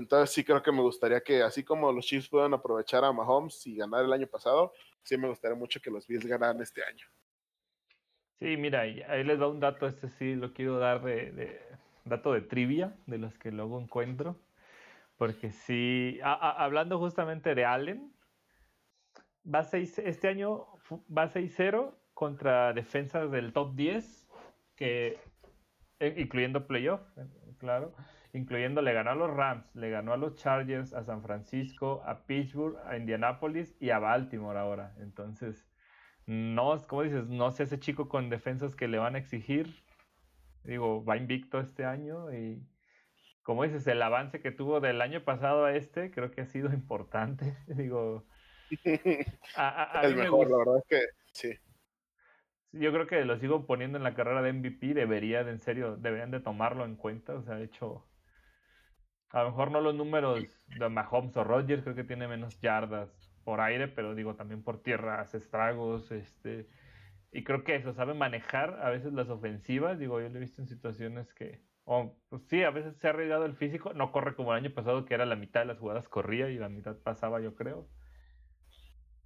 Entonces sí creo que me gustaría que, así como los Chiefs puedan aprovechar a Mahomes y ganar el año pasado, sí me gustaría mucho que los Bills ganaran este año. Sí, mira, ahí les va un dato, este sí lo quiero dar de, dato de trivia, de los que luego encuentro, porque sí, hablando justamente de Allen, va este año va 6-0 contra defensas del top 10, que, eh, incluyendo playoff, claro, incluyendo le ganó a los Rams, le ganó a los Chargers, a San Francisco, a Pittsburgh, a Indianapolis y a Baltimore ahora. Entonces, no, como dices, no sé ese chico con defensas que le van a exigir. Digo, va invicto este año y como dices, el avance que tuvo del año pasado a este creo que ha sido [laughs] importante. Digo, el mejor, la verdad es que sí. Yo creo que lo sigo poniendo en la carrera de MVP, debería de, en serio, deberían de tomarlo en cuenta, o sea, de hecho, a lo mejor no los números de Mahomes o Rodgers, creo que tiene menos yardas por aire, pero digo también por tierra hace estragos, este, y creo que eso, sabe manejar a veces las ofensivas, digo, yo lo he visto en situaciones que, o pues sí, a veces se ha arriesgado el físico, no corre como el año pasado que era la mitad de las jugadas corría y la mitad pasaba, yo creo.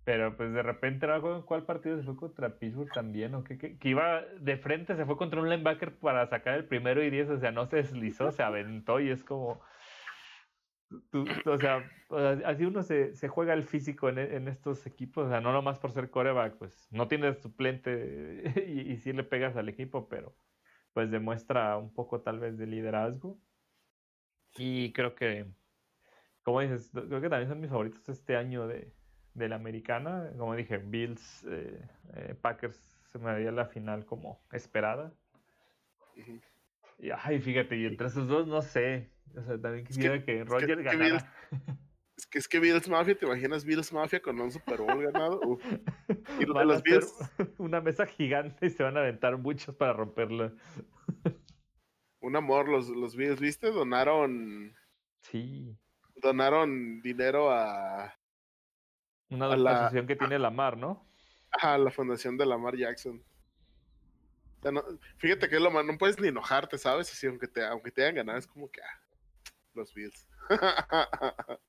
Pero pues de repente no en cuál partido se fue contra Pittsburgh también, o que, que, iba de frente, se fue contra un linebacker para sacar el primero y diez, o sea, no se deslizó, se aventó y es como, o, sea, así uno se, se juega el físico en, en, estos equipos, o sea, no nomás por ser coreback, pues no tienes suplente [laughs] y, y sí le pegas al equipo, pero pues demuestra un poco tal vez de liderazgo. Y creo que, como dices, creo que también son mis favoritos este año de, de la americana. Como dije, Bills, eh, eh, Packers se me daría la final como esperada. Y ay, fíjate, y entre esos dos no sé. O sea, también quisiera que, Roger ganara. es que es que Bills Mafia, ¿te imaginas Bills Mafia con un Super Bowl ganado? [laughs] Y de los Bills. Una mesa gigante y se van a aventar muchos para romperla. un amor, los, los Bills, ¿viste? Donaron. Sí. Donaron dinero a. Una asociación que tiene la Mar, ¿no? Ajá, la fundación de Lamar Jackson. Fíjate que es lo más, no puedes ni enojarte, ¿sabes? Así, aunque te, aunque te hayan ganado, es como que ah, los Bills. [laughs]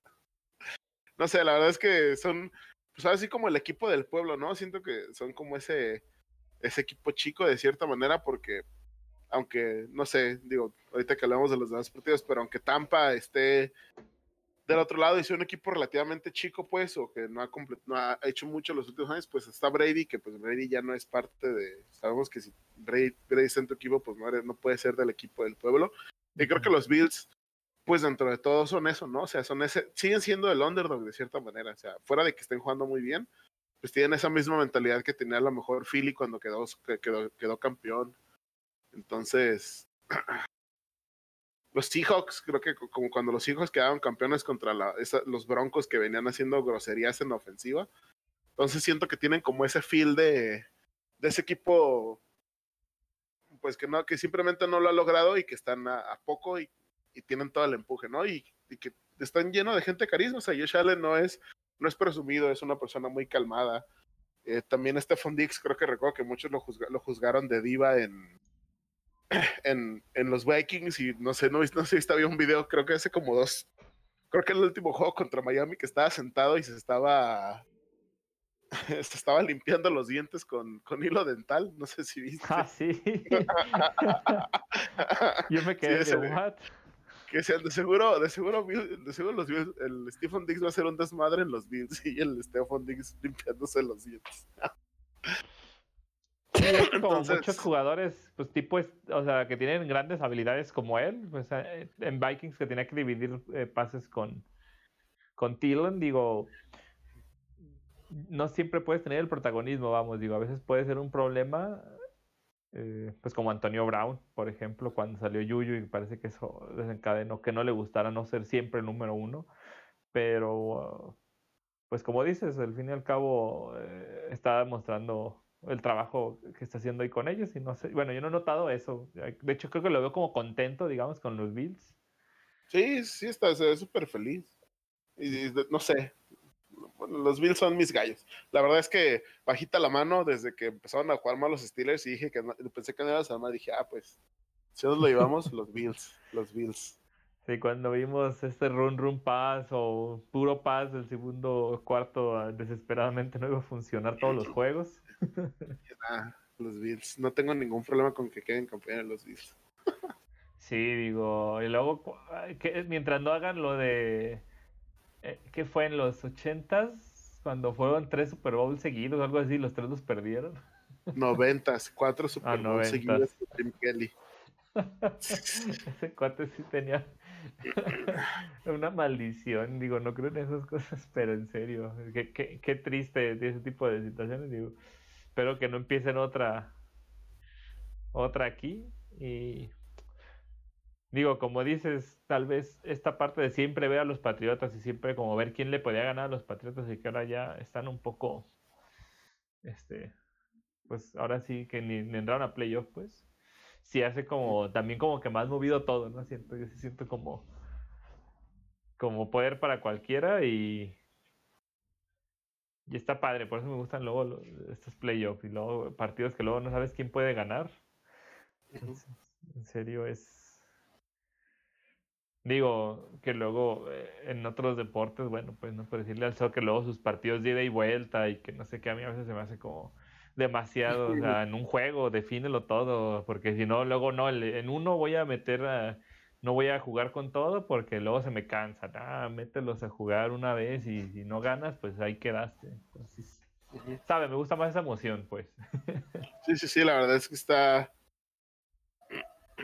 no sé, la verdad es que son, pues así como el equipo del pueblo, ¿no? Siento que son como ese, ese equipo chico de cierta manera, porque aunque, no sé, digo, ahorita que hablamos de los demás partidos, pero aunque Tampa esté del otro lado, y un equipo relativamente chico, pues, o que no ha, hecho mucho los últimos años, pues está Brady, que pues Brady ya no es parte de, sabemos que si Brady, está en tu equipo, pues no, no puede ser del equipo del pueblo. Y creo que los Bills, pues dentro de todo son eso, ¿no? O sea, son ese, siguen siendo el underdog de cierta manera, o sea, fuera de que estén jugando muy bien, pues tienen esa misma mentalidad que tenía a lo mejor Philly cuando quedó, quedó, quedó campeón. Entonces, [clears throat] los Seahawks, creo que como cuando los Seahawks quedaron campeones contra los Broncos que venían haciendo groserías en ofensiva. Entonces siento que tienen como ese feel de, de ese equipo, pues que no, que simplemente no lo ha logrado y que están a, poco y, tienen todo el empuje, ¿no? Y, que están llenos de gente carisma. O sea, Josh Allen no es, no es presumido, es una persona muy calmada. Eh, también Stephon Dix, creo que recuerdo que muchos lo, lo juzgaron de diva en, [coughs] en, en los Vikings y no sé, no, no sé si había un video, creo que hace como dos, creo que el último juego contra Miami que estaba sentado y se estaba [laughs] se estaba limpiando los dientes con, con hilo dental, no sé si viste. Ah, sí. [laughs] Yo me quedé de what? Que sean de seguro, de seguro, de seguro los el Stephen Diggs va a ser un desmadre en los Bills y el Stephen Diggs limpiándose los dientes [laughs] [laughs] como muchos jugadores, pues tipo, o sea, que tienen grandes habilidades como él, pues eh, en Vikings que tenía que dividir eh, pases con, con Thielen, digo, no siempre puedes tener el protagonismo, vamos, digo, a veces puede ser un problema, eh, pues como Antonio Brown, por ejemplo, cuando salió Yuyu y parece que eso desencadenó que no le gustara no ser siempre el número uno, pero, pues como dices, al fin y al cabo está demostrando el trabajo que está haciendo ahí con ellos y no sé, bueno, yo no he notado eso. De hecho, creo que lo veo como contento, digamos, con los Bills. Sí, sí, está, súper feliz. Y, no sé, bueno, los Bills son mis gallos. La verdad es que bajita la mano desde que empezaron a jugar mal los Steelers y dije que pensé que no iba a dije, ah, pues, si nos lo llevamos, [laughs] los Bills, los Bills. Sí, cuando vimos este run run pass o puro pass del segundo cuarto ah, desesperadamente no iba a funcionar todos los juegos. [laughs] los Bills. No tengo ningún problema con que queden campeones los Bills. [laughs] sí, digo, y luego que, mientras no hagan lo de eh, ¿qué fue en los ochentas? Cuando fueron tres Super Bowls seguidos, algo así, los tres los perdieron. Noventas, cuatro [laughs] Super ah, Bowls seguidos de Tim Kelly. Ese cuate sí tenía Una maldición, digo, no creo en esas cosas, pero en serio, qué, qué, qué triste ese tipo de situaciones, digo, espero que no empiecen otra, otra aquí. Y digo, como dices, tal vez esta parte de siempre ver a los Patriotas y siempre como ver quién le podía ganar a los Patriotas y que ahora ya están un poco, este, pues ahora sí que ni, ni entraron a playoff, pues sí hace como, también como que más movido todo, ¿no? Siento, yo siento como, como poder para cualquiera y, y está padre, por eso me gustan luego estos playoffs y luego partidos que luego no sabes quién puede ganar. en serio es... Digo que luego eh, en otros deportes, bueno, pues no puedo decirle al que luego sus partidos de ida y vuelta y que no sé qué, a mí a veces se me hace como demasiado, o sea, en un juego, defínelo todo, porque si no, luego no, en uno voy a meter a, no voy a jugar con todo porque luego se me cansa, ah, mételos a jugar una vez y si no ganas, pues ahí quedaste. Entonces, sabe, me gusta más esa emoción, pues. [laughs] sí, sí, sí, la verdad es que está,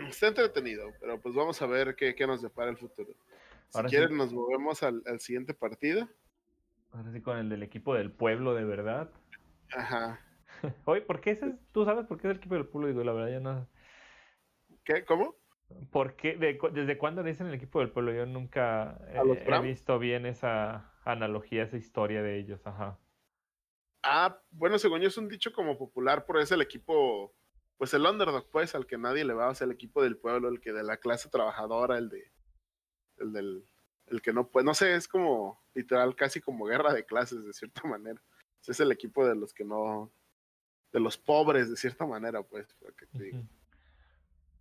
está entretenido, pero pues vamos a ver qué, qué nos depara el futuro. Si quieren, nos movemos al, al siguiente partido. Ahora sí, con el del equipo del pueblo, de verdad. Ajá. Oye, ¿por qué ese, tú sabes por qué es el equipo del pueblo? Digo, la verdad ya no. ¿Qué? ¿Cómo? ¿Por qué? ¿Desde cuándo dicen el equipo del pueblo? Yo nunca he visto bien esa analogía, esa historia de ellos, ajá. Ah, bueno, según yo es un dicho como popular, pero es el equipo, pues el underdog, pues, al que nadie le va, o sea, el equipo del pueblo, el que de la clase trabajadora, el de, el del, el que no puede, no sé, es como literal casi como guerra de clases de cierta [laughs] manera. es el equipo de los que no, de los pobres, de cierta manera, pues.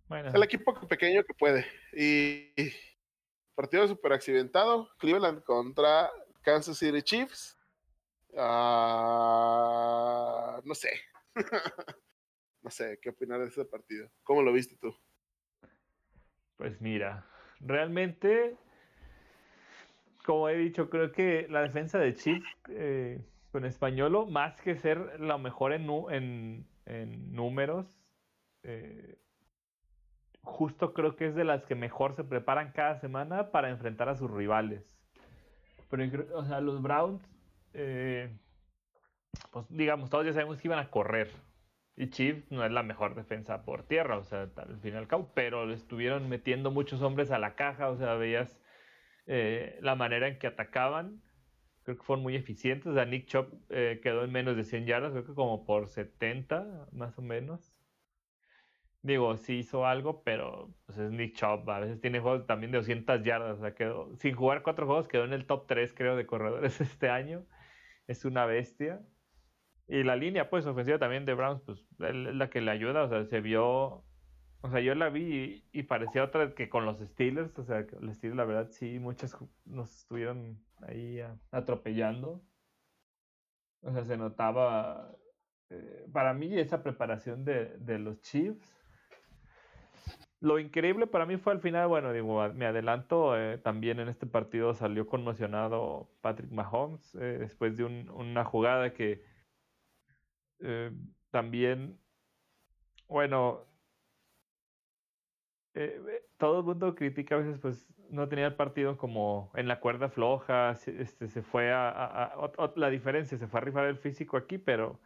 Bueno. El equipo pequeño que puede. Y partido super accidentado, Cleveland contra Kansas City Chiefs. Uh, no sé. [laughs] no sé, ¿qué opinar de ese partido? ¿Cómo lo viste tú? Pues mira, realmente, como he dicho, creo que la defensa de Chiefs eh, con Españolo, más que ser lo mejor en números, eh, justo creo que es de las que mejor se preparan cada semana para enfrentar a sus rivales. Pero, o sea, los Browns, eh, pues digamos, todos ya sabemos que iban a correr. Y Chiefs no es la mejor defensa por tierra, o sea, al fin y al cabo, pero le estuvieron metiendo muchos hombres a la caja, o sea, veías eh, la manera en que atacaban creo que fueron muy eficientes. O sea, Nick Chop eh, quedó en menos de 100 yardas, creo que como por 70, más o menos. Digo, sí hizo algo, pero pues es Nick Chop. A veces tiene juegos también de 200 yardas. O sea, quedó, sin jugar cuatro juegos, quedó en el top 3, creo, de corredores [laughs] este año. Es una bestia. Y la línea, pues, ofensiva también de Browns, pues, es la que le ayuda. O sea, se vio o sea, yo la vi y, parecía otra que con los Steelers. O sea, los Steelers, la verdad, sí, muchos nos estuvieron ahí atropellando. O sea, se notaba. Eh, para mí, esa preparación de, de, los Chiefs. Lo increíble para mí fue al final, bueno, digo, me adelanto, eh, también en este partido salió conmocionado Patrick Mahomes eh, después de una jugada que también, bueno, eh, todo el mundo critica a veces, pues no tenía el partido como en la cuerda floja, este, se fue a, la diferencia, se fue a rifar el físico aquí, pero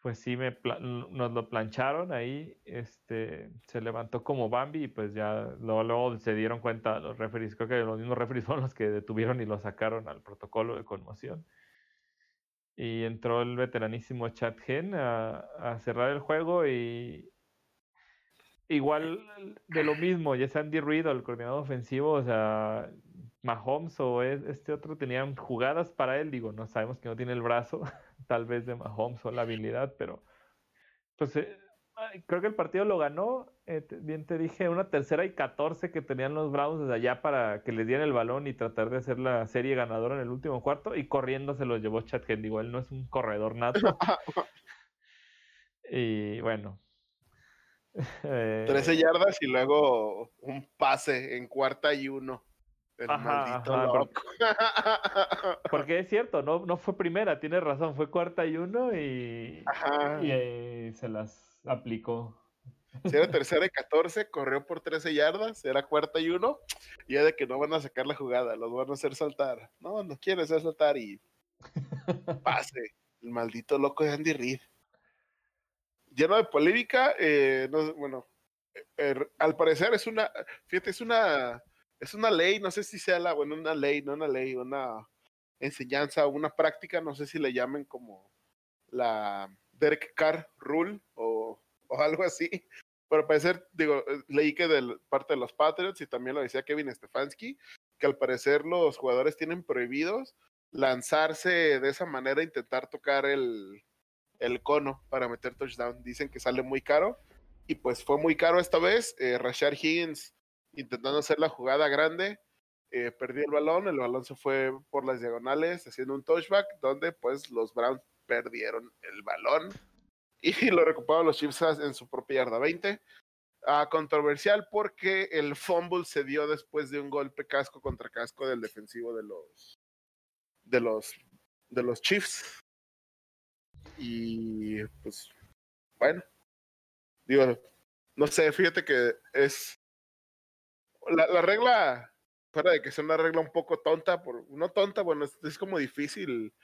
pues sí me nos lo plancharon ahí, este, se levantó como Bambi y pues ya luego, se dieron cuenta los referees, creo que los mismos referees [laughs] fueron los que detuvieron y lo sacaron al protocolo de conmoción. Y entró el veteranísimo Chad Gen a, a cerrar el juego y, igual de lo mismo, ya sea Andy Reid o el coordinador ofensivo, o sea, Mahomes o este otro tenían jugadas para él, digo, no sabemos que no tiene el brazo, [laughs] tal vez de Mahomes o la habilidad, pero pues eh, creo que el partido lo ganó, eh, bien te dije, una tercera y catorce que tenían los Browns desde allá para que les dieran el balón y tratar de hacer la serie ganadora en el último cuarto y corriendo se los llevó Chad digo, él no es un corredor nato. [laughs] y bueno, [laughs] 13 yardas y luego un pase en cuarta y uno. El maldito loco. [laughs] Porque, es cierto, no, no fue primera, tiene razón, fue cuarta y uno y, y se las aplicó. Si era tercera y 14, corrió por 13 yardas, era cuarta y uno, y ya de que no van a sacar la jugada, los van a hacer saltar. No, no quieren hacer saltar y [laughs] pase. El maldito loco de Andy Reid. Lleno de polémica, eh, bueno, er, al parecer es una, fíjate, es una, es una ley, no sé si sea la, bueno, una ley, no una ley, una enseñanza, una práctica, no sé si le llamen como la Derek Carr Rule o, o algo así, pero al parecer, digo, leí que de parte de los Patriots y también lo decía Kevin Stefanski, que al parecer los jugadores tienen prohibidos lanzarse de esa manera, intentar tocar el, el cono para meter touchdown. Dicen que sale muy caro y pues fue muy caro esta vez. Eh, Rashard Higgins intentando hacer la jugada grande, eh, perdió el balón, el balón se fue por las diagonales haciendo un touchback donde pues los Browns perdieron el balón y [laughs] lo recuperaron los Chiefs en su propia yarda 20. Ah, controversial porque el fumble se dio después de un golpe casco contra casco del defensivo de los de los de los Chiefs. Y pues bueno, digo, no sé, fíjate que es la, la regla, fuera de que sea una regla un poco tonta, por, no tonta, bueno, es, como difícil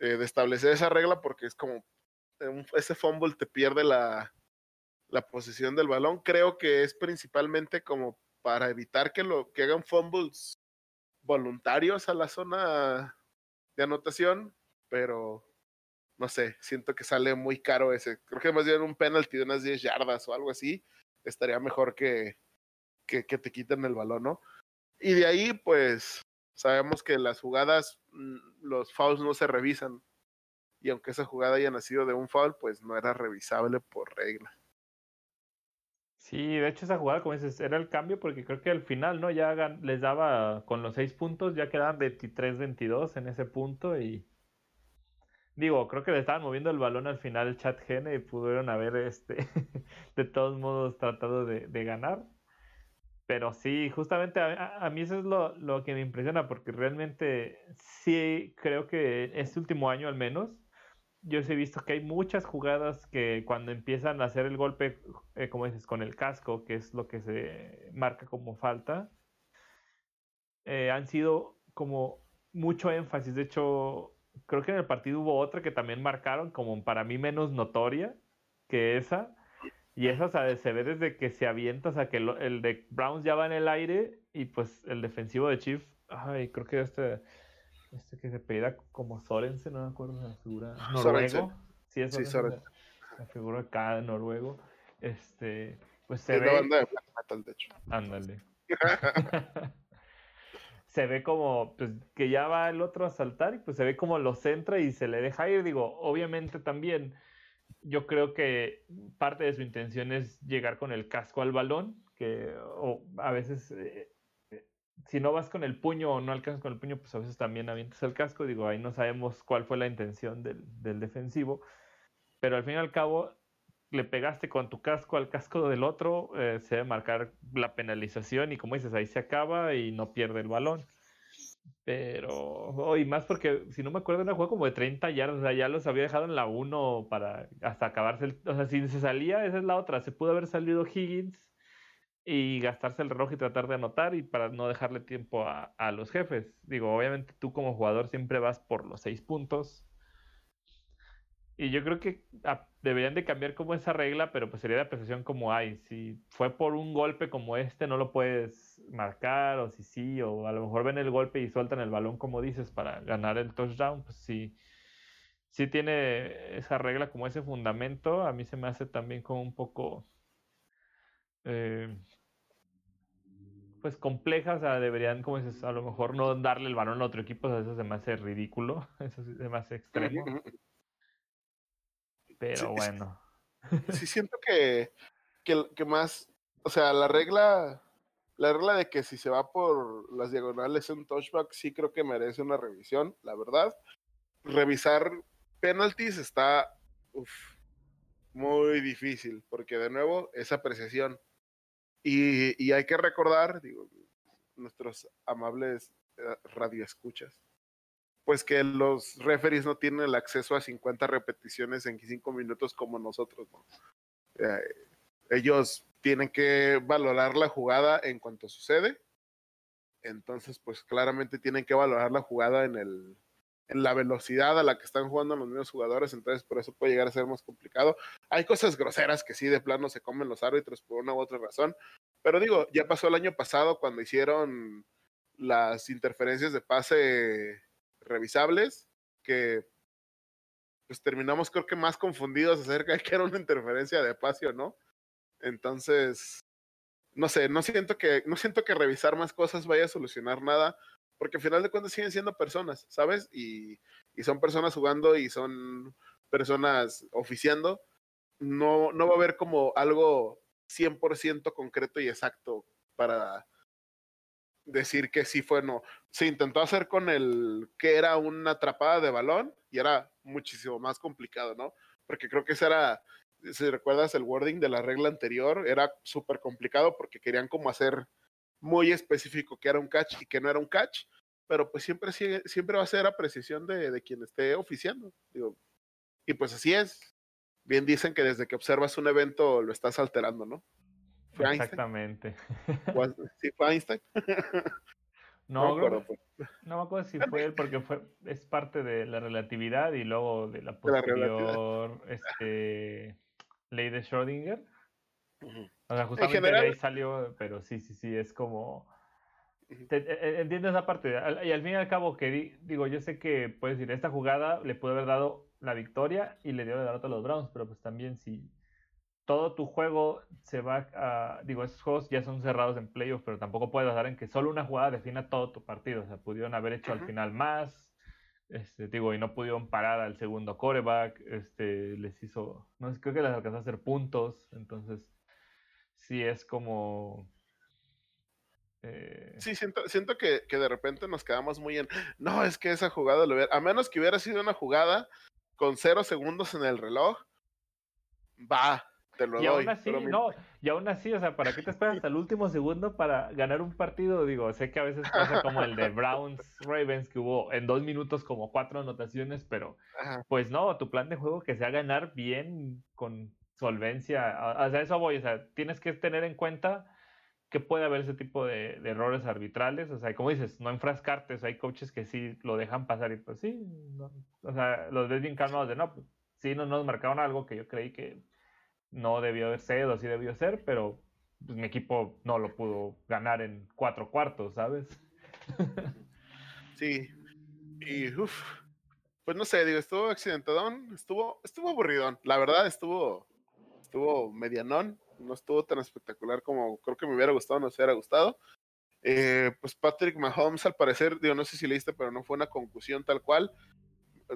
eh, de establecer esa regla porque es como ese fumble te pierde la, la posición del balón. Creo que es principalmente como para evitar que, lo, que hagan fumbles voluntarios a la zona de anotación, pero no sé, siento que sale muy caro ese. Creo que más bien un penalti de unas 10 yardas o algo así estaría mejor que, que, que te quiten el balón, ¿no? Y de ahí, pues, sabemos que las jugadas, mm, los fouls no se revisan. Y aunque esa jugada haya nacido de un foul, pues no era revisable por regla. Sí, de hecho esa jugada, como dices, era el cambio porque creo que al final, ¿no? Ya les daba con los seis puntos, ya quedaban 23-22 en ese punto y... Digo, creo que le estaban moviendo el balón al final el chat gene y pudieron haber, este, [laughs] de todos modos, tratado de, ganar. Pero sí, justamente a, a, mí eso es lo, lo, que me impresiona porque realmente sí creo que este último año al menos yo he visto que hay muchas jugadas que cuando empiezan a hacer el golpe, eh, como dices, con el casco, que es lo que se marca como falta, eh, han sido como mucho énfasis. De hecho, creo que en el partido hubo otra que también marcaron como para mí menos notoria que esa. Y esa se ve desde que se avienta, o sea, que el, de Browns ya va en el aire y pues el defensivo de Chief, ay, creo que este este que se pida como Sorensen, no me acuerdo de la figura. Noruego. Sí, es La, figura acá de noruego. Este, pues se ve. banda de metal, de hecho. Ándale. [laughs] se ve como pues, que ya va el otro a saltar y pues se ve como lo centra y se le deja ir. Digo, obviamente también yo creo que parte de su intención es llegar con el casco al balón, que o a veces eh, si no vas con el puño o no alcanzas con el puño, pues a veces también avientas el casco. Digo, ahí no sabemos cuál fue la intención del, defensivo. Pero al fin y al cabo, le pegaste con tu casco al casco del otro, eh, se debe marcar la penalización y como dices, ahí se acaba y no pierde el balón. Pero, oh, y más porque, si no me acuerdo, era un juego como de 30 yardas, o sea, ya los había dejado en la 1 para hasta acabarse. El, o sea, si se salía, esa es la otra. Se pudo haber salido Higgins y gastarse el reloj y tratar de anotar y para no dejarle tiempo a, a, los jefes. Digo, obviamente tú como jugador siempre vas por los seis puntos. Y yo creo que ah, deberían de cambiar como esa regla, pero pues sería de apreciación como hay. Si fue por un golpe como este, no lo puedes marcar, o si sí, o a lo mejor ven el golpe y sueltan el balón como dices para ganar el touchdown, pues sí, sí tiene esa regla como ese fundamento. A mí se me hace también como un poco eh, pues complejas, o sea, deberían, como dices, a lo mejor no darle el balón a otro equipo, o sea, eso se me hace ridículo, [laughs] eso se me hace extremo. Pero bueno. Sí, [laughs] siento que, que, que, más, o sea, la regla, la regla de que si se va por las diagonales en touchback, sí creo que merece una revisión, la verdad. Revisar penalties está muy difícil, porque de nuevo es apreciación. Y, hay que recordar, digo, nuestros amables eh, radioescuchas, pues que los referees no tienen el acceso a 50 repeticiones en 5 minutos como nosotros, ¿no? Eh, ellos tienen que valorar la jugada en cuanto sucede. Entonces, pues claramente tienen que valorar la jugada en el en la velocidad a la que están jugando los mismos jugadores, entonces por eso puede llegar a ser más complicado. Hay cosas groseras que sí de plano se comen los árbitros por una u otra razón, pero digo, ya pasó el año pasado cuando hicieron las interferencias de pase revisables, que pues terminamos creo que más confundidos acerca de que era una interferencia de pase o no. Entonces, no sé, no siento que, no siento que revisar más cosas vaya a solucionar nada, porque al final de cuentas siguen siendo personas, ¿sabes? Y, y son personas jugando y son personas oficiando. No, no va a haber como algo 100% concreto y exacto para decir que sí fue no. Se intentó hacer con el que era una atrapada de balón y era muchísimo más complicado, ¿no? Porque creo que ese era, si recuerdas el wording de la regla anterior, era súper complicado porque querían como hacer muy específico que era un catch y que no era un catch, pero pues siempre, siempre va a ser apreciación de, de quien esté oficiando. Digo, y pues así es. Bien dicen que desde que observas un evento lo estás alterando, ¿no? Exactamente. [laughs] ¿Sí fue Einstein? No, no, me no, me acuerdo si fue él porque fue, es parte de la relatividad y luego de la posterior este, ley de Schrödinger. O sea, justamente de ahí salió, pero sí, sí, sí, es como... E, e, entiendo esa parte. Y al fin y al cabo, que digo, yo sé que puedes decir, esta jugada le puede haber dado la victoria y le dio la derrota a los Browns, pero pues también si todo tu juego se va a, digo, esos juegos ya son cerrados en playoff, pero tampoco puedes basar en que solo una jugada defina todo tu partido. O sea, pudieron haber hecho al final más, este, digo, y no pudieron parar al segundo coreback, este, les hizo, no sé, creo que les alcanzó a hacer puntos, entonces sí es como... Eh... Sí, siento, siento que, que, de repente nos quedamos muy en, no, es que esa jugada lo hubiera, a menos que hubiera sido una jugada con cero segundos en el reloj, va, y aún así, no, y aún así, o sea, ¿para qué te esperas hasta el último segundo para ganar un partido? Digo, sé que a veces pasa como el de Browns Ravens, que hubo en dos minutos como cuatro anotaciones, pero pues no, tu plan de juego que sea ganar bien con solvencia. O sea, eso voy, o sea, tienes que tener en cuenta que puede haber ese tipo de, errores arbitrales, o sea, como dices, no enfrascarte, o sea, hay coaches que sí lo dejan pasar y pues sí, o sea, los ves bien calmados de no, pues sí, no nos marcaron algo que yo creí que no debió ser o sí debió ser, pero pues, mi equipo no lo pudo ganar en cuatro cuartos, ¿sabes? [laughs] sí. Y uff, pues no sé, digo, estuvo accidentadón, estuvo, estuvo aburridón. La verdad, estuvo, estuvo medianón, no estuvo tan espectacular como creo que me hubiera gustado, no se hubiera gustado. Eh, pues Patrick Mahomes, al parecer, digo, no sé si leíste, pero no fue una concusión tal cual.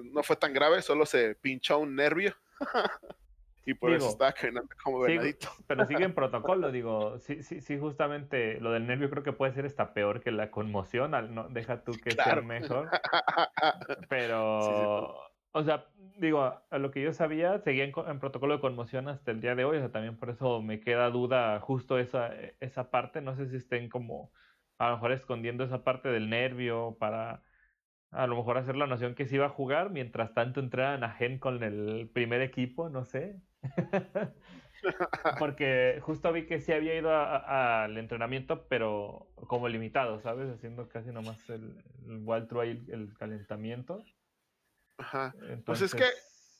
No fue tan grave, solo se pinchó un nervio. [laughs] y por eso está caminando como venadito. [laughs] pero sigue en protocolo, digo, sí, sí, sí, justamente lo del nervio creo que puede ser hasta peor que la conmoción, no, deja tú que sea mejor. [laughs] Pero, o sea, digo, a lo que yo sabía, seguía en, protocolo de conmoción hasta el día de hoy, o sea, también por eso me queda duda justo esa, esa parte, no sé si estén como a lo mejor escondiendo esa parte del nervio para a lo mejor hacer la noción que se iba a jugar, mientras tanto entraran a Gen con el primer equipo, no sé. [laughs] Porque justo vi que sí había ido al entrenamiento, pero como limitado, ¿sabes? Haciendo casi nomás el, el el, calentamiento. Ajá. pues es que.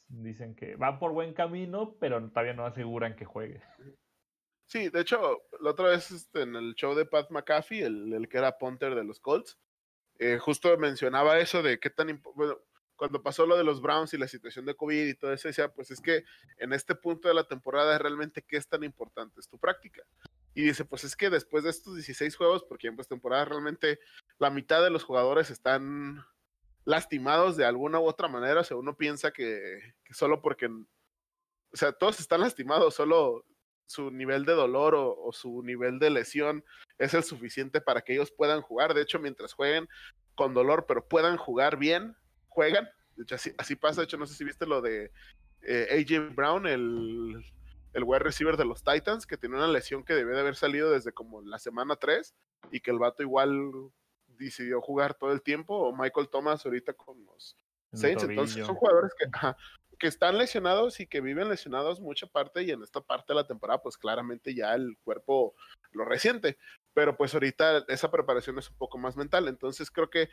Dicen que va por buen camino, pero todavía no aseguran que juegue. Sí, de hecho, la otra vez este, en el show de Pat McAfee, el, el que era punter de los Colts, eh, justo mencionaba eso de qué tan. Bueno, cuando pasó lo de los Browns y la situación de COVID y todo eso, decía, pues es que en este punto de la temporada realmente qué es tan importante, es tu práctica. Y dice, pues es que después de estos 16 juegos, porque en temporada realmente la mitad de los jugadores están lastimados de alguna u otra manera, o sea, uno piensa que, solo porque, o sea, todos están lastimados, solo su nivel de dolor o, su nivel de lesión es el suficiente para que ellos puedan jugar. De hecho, mientras jueguen con dolor, pero puedan jugar bien, juegan. De hecho, así, pasa. De hecho, no sé si viste lo de eh, AJ Brown, el, el wide receiver de los Titans, que tiene una lesión que debe de haber salido desde como la semana 3 y que el vato igual decidió jugar todo el tiempo. O Michael Thomas ahorita con los Saints. Entonces, son jugadores que, que están lesionados y que viven lesionados mucha parte y en esta parte de la temporada pues claramente ya el cuerpo lo resiente, pero pues ahorita esa preparación es un poco más mental, entonces creo que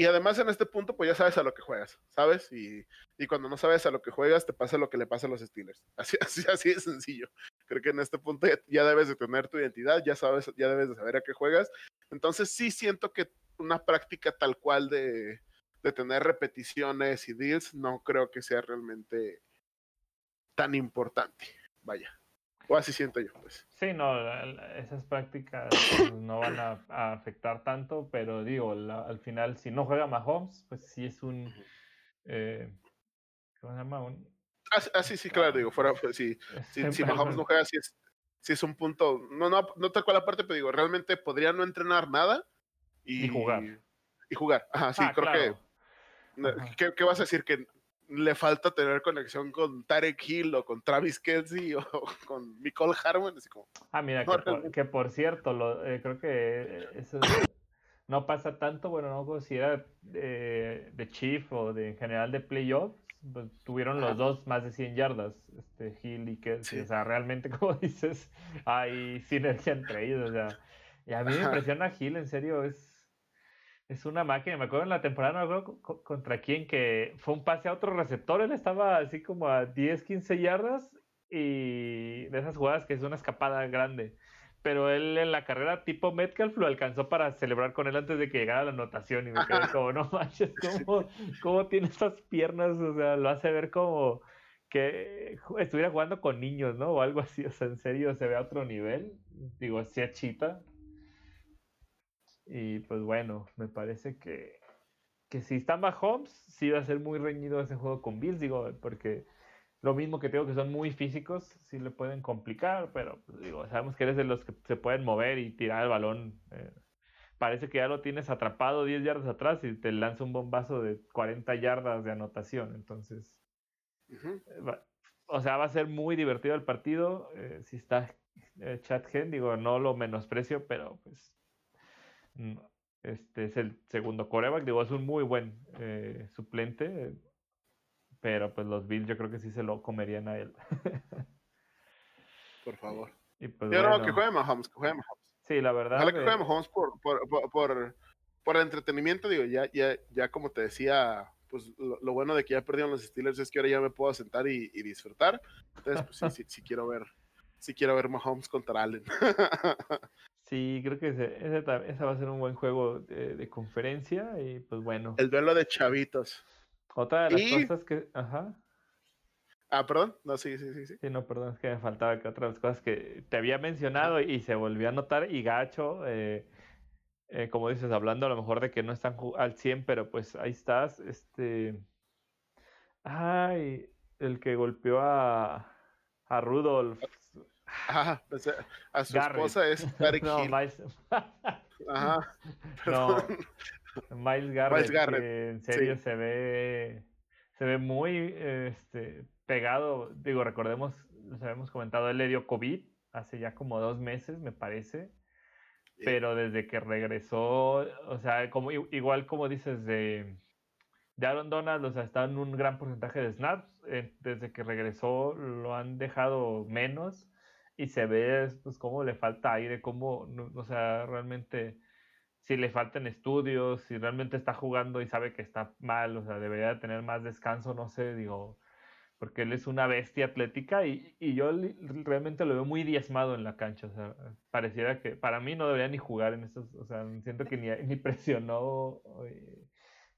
y además en este punto, pues ya sabes a lo que juegas, ¿sabes? Y, y, cuando no sabes a lo que juegas, te pasa lo que le pasa a los Steelers. [laughs] Así, así, así de sencillo. Creo que en este punto ya, debes de tener tu identidad, ya sabes, ya debes de saber a qué juegas. Entonces sí siento que una práctica tal cual de, de tener repeticiones y deals, no creo que sea realmente tan importante. Vaya. O así siento yo, pues. Sí, no, esas prácticas no van a, afectar tanto, pero digo, al final, si no juega Mahomes, pues sí es un. Eh, ¿Cómo se llama? Un, ah, ah sí, sí, claro, digo, fuera, pues, si, [laughs] si, Mahomes no juega, sí es, sí es un punto. No, no, no tal cual aparte, pero digo, realmente podría no entrenar nada y, jugar. Y jugar, ajá, sí, ah, creo que. ¿qué, ¿Qué vas a decir? Que le falta tener conexión con Tarek Hill o con Travis Kelsey [laughs] o con Nicole Harmon. Así como, ah, mira, que, por, cierto, lo, eh, creo que eso no pasa tanto, bueno, no si era de, de, Chief o de en general de playoffs, pues, tuvieron los dos más de 100 yardas, este Hill y Kelsey. O sea, realmente, [laughs] como dices, hay sinergia entre ellos. O sea, y a mí me impresiona Hill, en serio, es es una máquina. Me acuerdo en la temporada, no contra quién, que fue un pase a otro receptor. Él estaba así como a 10, 15 yardas y de esas jugadas que es una escapada grande. Pero él en la carrera tipo Metcalf lo alcanzó para celebrar con él antes de que llegara la anotación. Y me quedé como, no manches, [laughs] ¿cómo, ¿cómo tiene estas piernas? O sea, lo hace ver como que estuviera jugando con niños, ¿no? O algo así. O sea, en serio, se ve a otro nivel. Digo, si es chita, y pues bueno, me parece que, que si está Mahomes, sí va a ser muy reñido ese juego con Bills, digo, porque lo mismo que tengo que son muy físicos, sí le pueden complicar, pero pues, digo, sabemos que eres de los que se pueden mover y tirar el balón. Eh, parece que ya lo tienes atrapado 10 yardas atrás y te lanza un bombazo de 40 yardas de anotación. Entonces, eh, o sea, va a ser muy divertido el partido. Eh, si está Chad Gen, digo, no lo menosprecio, pero pues este es el segundo coreback, digo, es un muy buen eh, suplente, pero pues los Bills yo creo que sí se lo comerían a él. por favor. [laughs] Pues, yo no, que juegue Mahomes, que juegue Mahomes. Sí, la verdad. Ojalá que juegue Mahomes por, por, por, por, el entretenimiento, digo, ya, ya, ya como te decía, pues lo, bueno de que ya perdieron los Steelers es que ahora ya me puedo sentar y, disfrutar. Entonces, pues sí, [laughs] sí, sí, quiero ver, sí quiero ver Mahomes contra Allen. [laughs] Sí, creo que ese, ese, va a ser un buen juego de, conferencia y pues bueno. El duelo de chavitos. Otra de las cosas que... Ajá. Ah, perdón. No, sí, sí, sí, sí. no, perdón, es que me faltaba que otras cosas que te había mencionado y se volvió a notar y gacho, eh, eh, como dices, hablando a lo mejor de que no están al 100, pero pues ahí estás, este... Ay, el que golpeó a, a Rudolf Ajá, pues, a su esposa es [laughs] Tarek no, Miles... Ajá. [laughs] No, Miles Garrett, en serio se ve se ve muy este, pegado. Digo, recordemos, nos habíamos comentado, él le dio COVID hace ya como dos meses, me parece. Pero desde que regresó, o sea, como igual como dices de, de Aaron Donald, o sea, está en un gran porcentaje de snaps. Eh, desde que regresó lo han dejado menos y se ve pues cómo le falta aire, cómo, o sea, realmente si le faltan estudios, si realmente está jugando y sabe que está mal, o sea, debería tener más descanso, no sé, digo, porque él es una bestia atlética y, y yo realmente lo veo muy diezmado en la cancha, o sea, pareciera que para mí no debería ni jugar en estos, o sea, siento que ni, [laughs] ni presionó eh,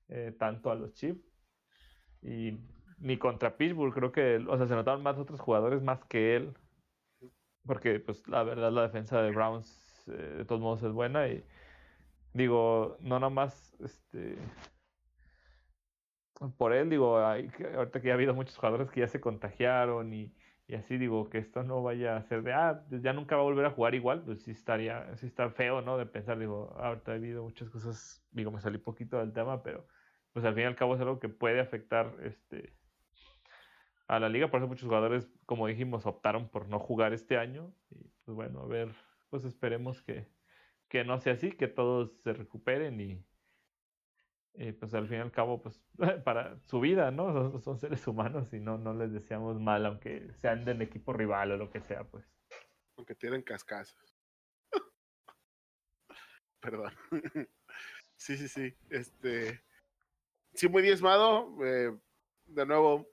eh, tanto a los Chiefs y ni contra Pittsburgh, creo que, o sea, se notaron más otros jugadores más que él, porque pues la verdad la defensa de Browns eh, de todos modos es buena y digo, no nomás este por él, digo, ahorita que ya ha habido muchos jugadores que ya se contagiaron y, y, así digo que esto no vaya a ser de, ah, pues, ya nunca va a volver a jugar igual, pues sí estaría, sí está feo, ¿no? De pensar, digo, ahorita ha habido muchas cosas, digo, me salí poquito del tema, pero pues al fin y al cabo es algo que puede afectar este a la liga. Por eso muchos jugadores, como dijimos, optaron por no jugar este año. Y pues bueno, a ver, pues esperemos que, que no sea así, que todos se recuperen y, pues al fin y al cabo, pues [laughs] para su vida, ¿no? Son, seres humanos y no, no les deseamos mal, aunque sean del equipo rival o lo que sea, pues. Aunque tienen cascazos. [laughs] Perdón. [laughs] sí, sí, sí. Este. Sí, muy diezmado. Eh, de nuevo,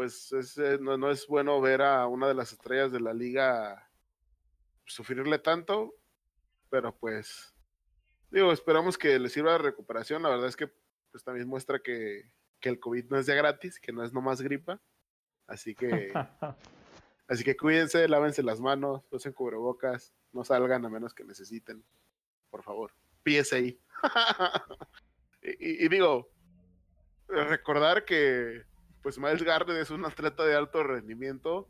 pues eh, no, es bueno ver a una de las estrellas de la liga sufrirle tanto, pero pues digo, esperamos que le sirva de recuperación. La verdad es que pues también muestra que, que el COVID no es de gratis, que no es nomás gripa. Así que [laughs] así que cuídense, lávense las manos, usen cubrebocas, no salgan a menos que necesiten. Por favor. PSA. [laughs] y, y, y digo, recordar que pues Miles Garrett es un atleta de alto rendimiento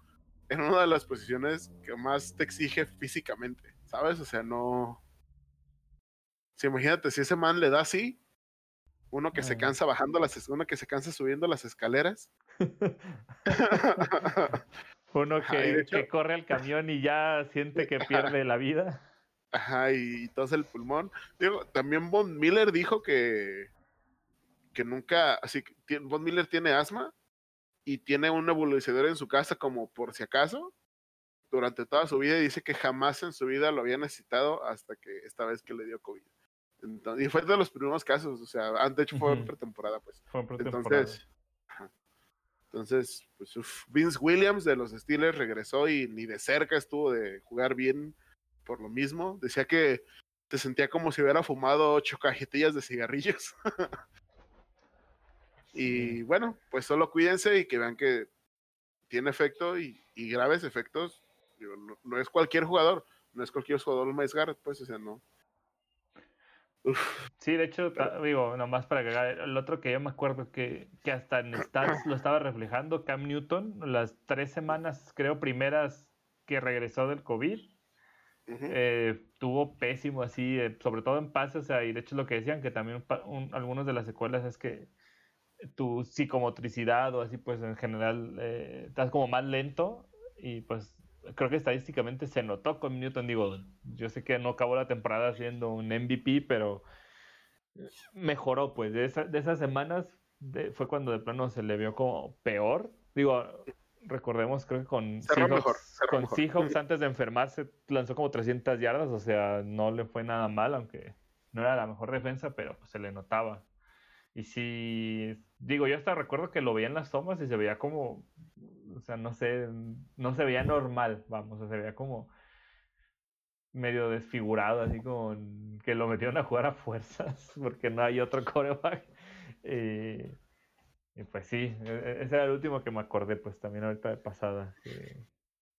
en una de las posiciones que más te exige físicamente, ¿sabes? O sea, no... Si imagínate, si ese man le da así, uno que se cansa bajando las, uno que se cansa subiendo las escaleras. [laughs] [laughs] uno que, que, corre al camión y ya siente que pierde la vida. Ajá, y, y el pulmón. Digo, también Von Miller dijo que que nunca, así que Von Miller tiene asma y tiene un nebulizador en su casa como por si acaso durante toda su vida y dice que jamás en su vida lo había necesitado hasta que esta vez que le dio COVID. Entonces, y fue de los primeros casos, o sea, de hecho fue pretemporada, pues. Fue pretemporada. Entonces, entonces pues, Vince Williams de los Steelers regresó y ni de cerca estuvo de jugar bien por lo mismo. Decía que se sentía como si hubiera fumado ocho cajetillas de cigarrillos. [laughs] Y bueno, pues solo cuídense y que vean que tiene efecto y, graves efectos. no, es cualquier jugador, no es cualquier jugador más Garrett, pues, o sea, no. Sí, de hecho, digo, nomás para que el otro que yo me acuerdo que, que hasta en Stats lo estaba reflejando, Cam Newton, las tres semanas, creo, primeras que regresó del COVID, eh, tuvo pésimo así, eh, sobre todo en pases, o sea, y de hecho lo que decían que también algunos de las secuelas es que tu psicomotricidad o así, pues en general eh, estás como más lento y pues creo que estadísticamente se notó con Newton. Digo, yo sé que no acabó la temporada siendo un MVP, pero mejoró, pues de, de esas semanas fue cuando de plano se le vio como peor. Digo, recordemos, creo que con Seahawks, con Seahawks antes de enfermarse lanzó como 300 yardas, o sea, no le fue nada mal, aunque no era la mejor defensa, pero pues, se le notaba. Y si, digo, yo hasta recuerdo que lo veía en las tomas y se veía como, o sea, no sé, no se veía normal, vamos, se veía como medio desfigurado, así como que lo metieron a jugar a fuerzas [laughs] porque no hay otro coreback. Y, pues sí, e, e, ese era el último que me acordé, pues también ahorita de pasada, que,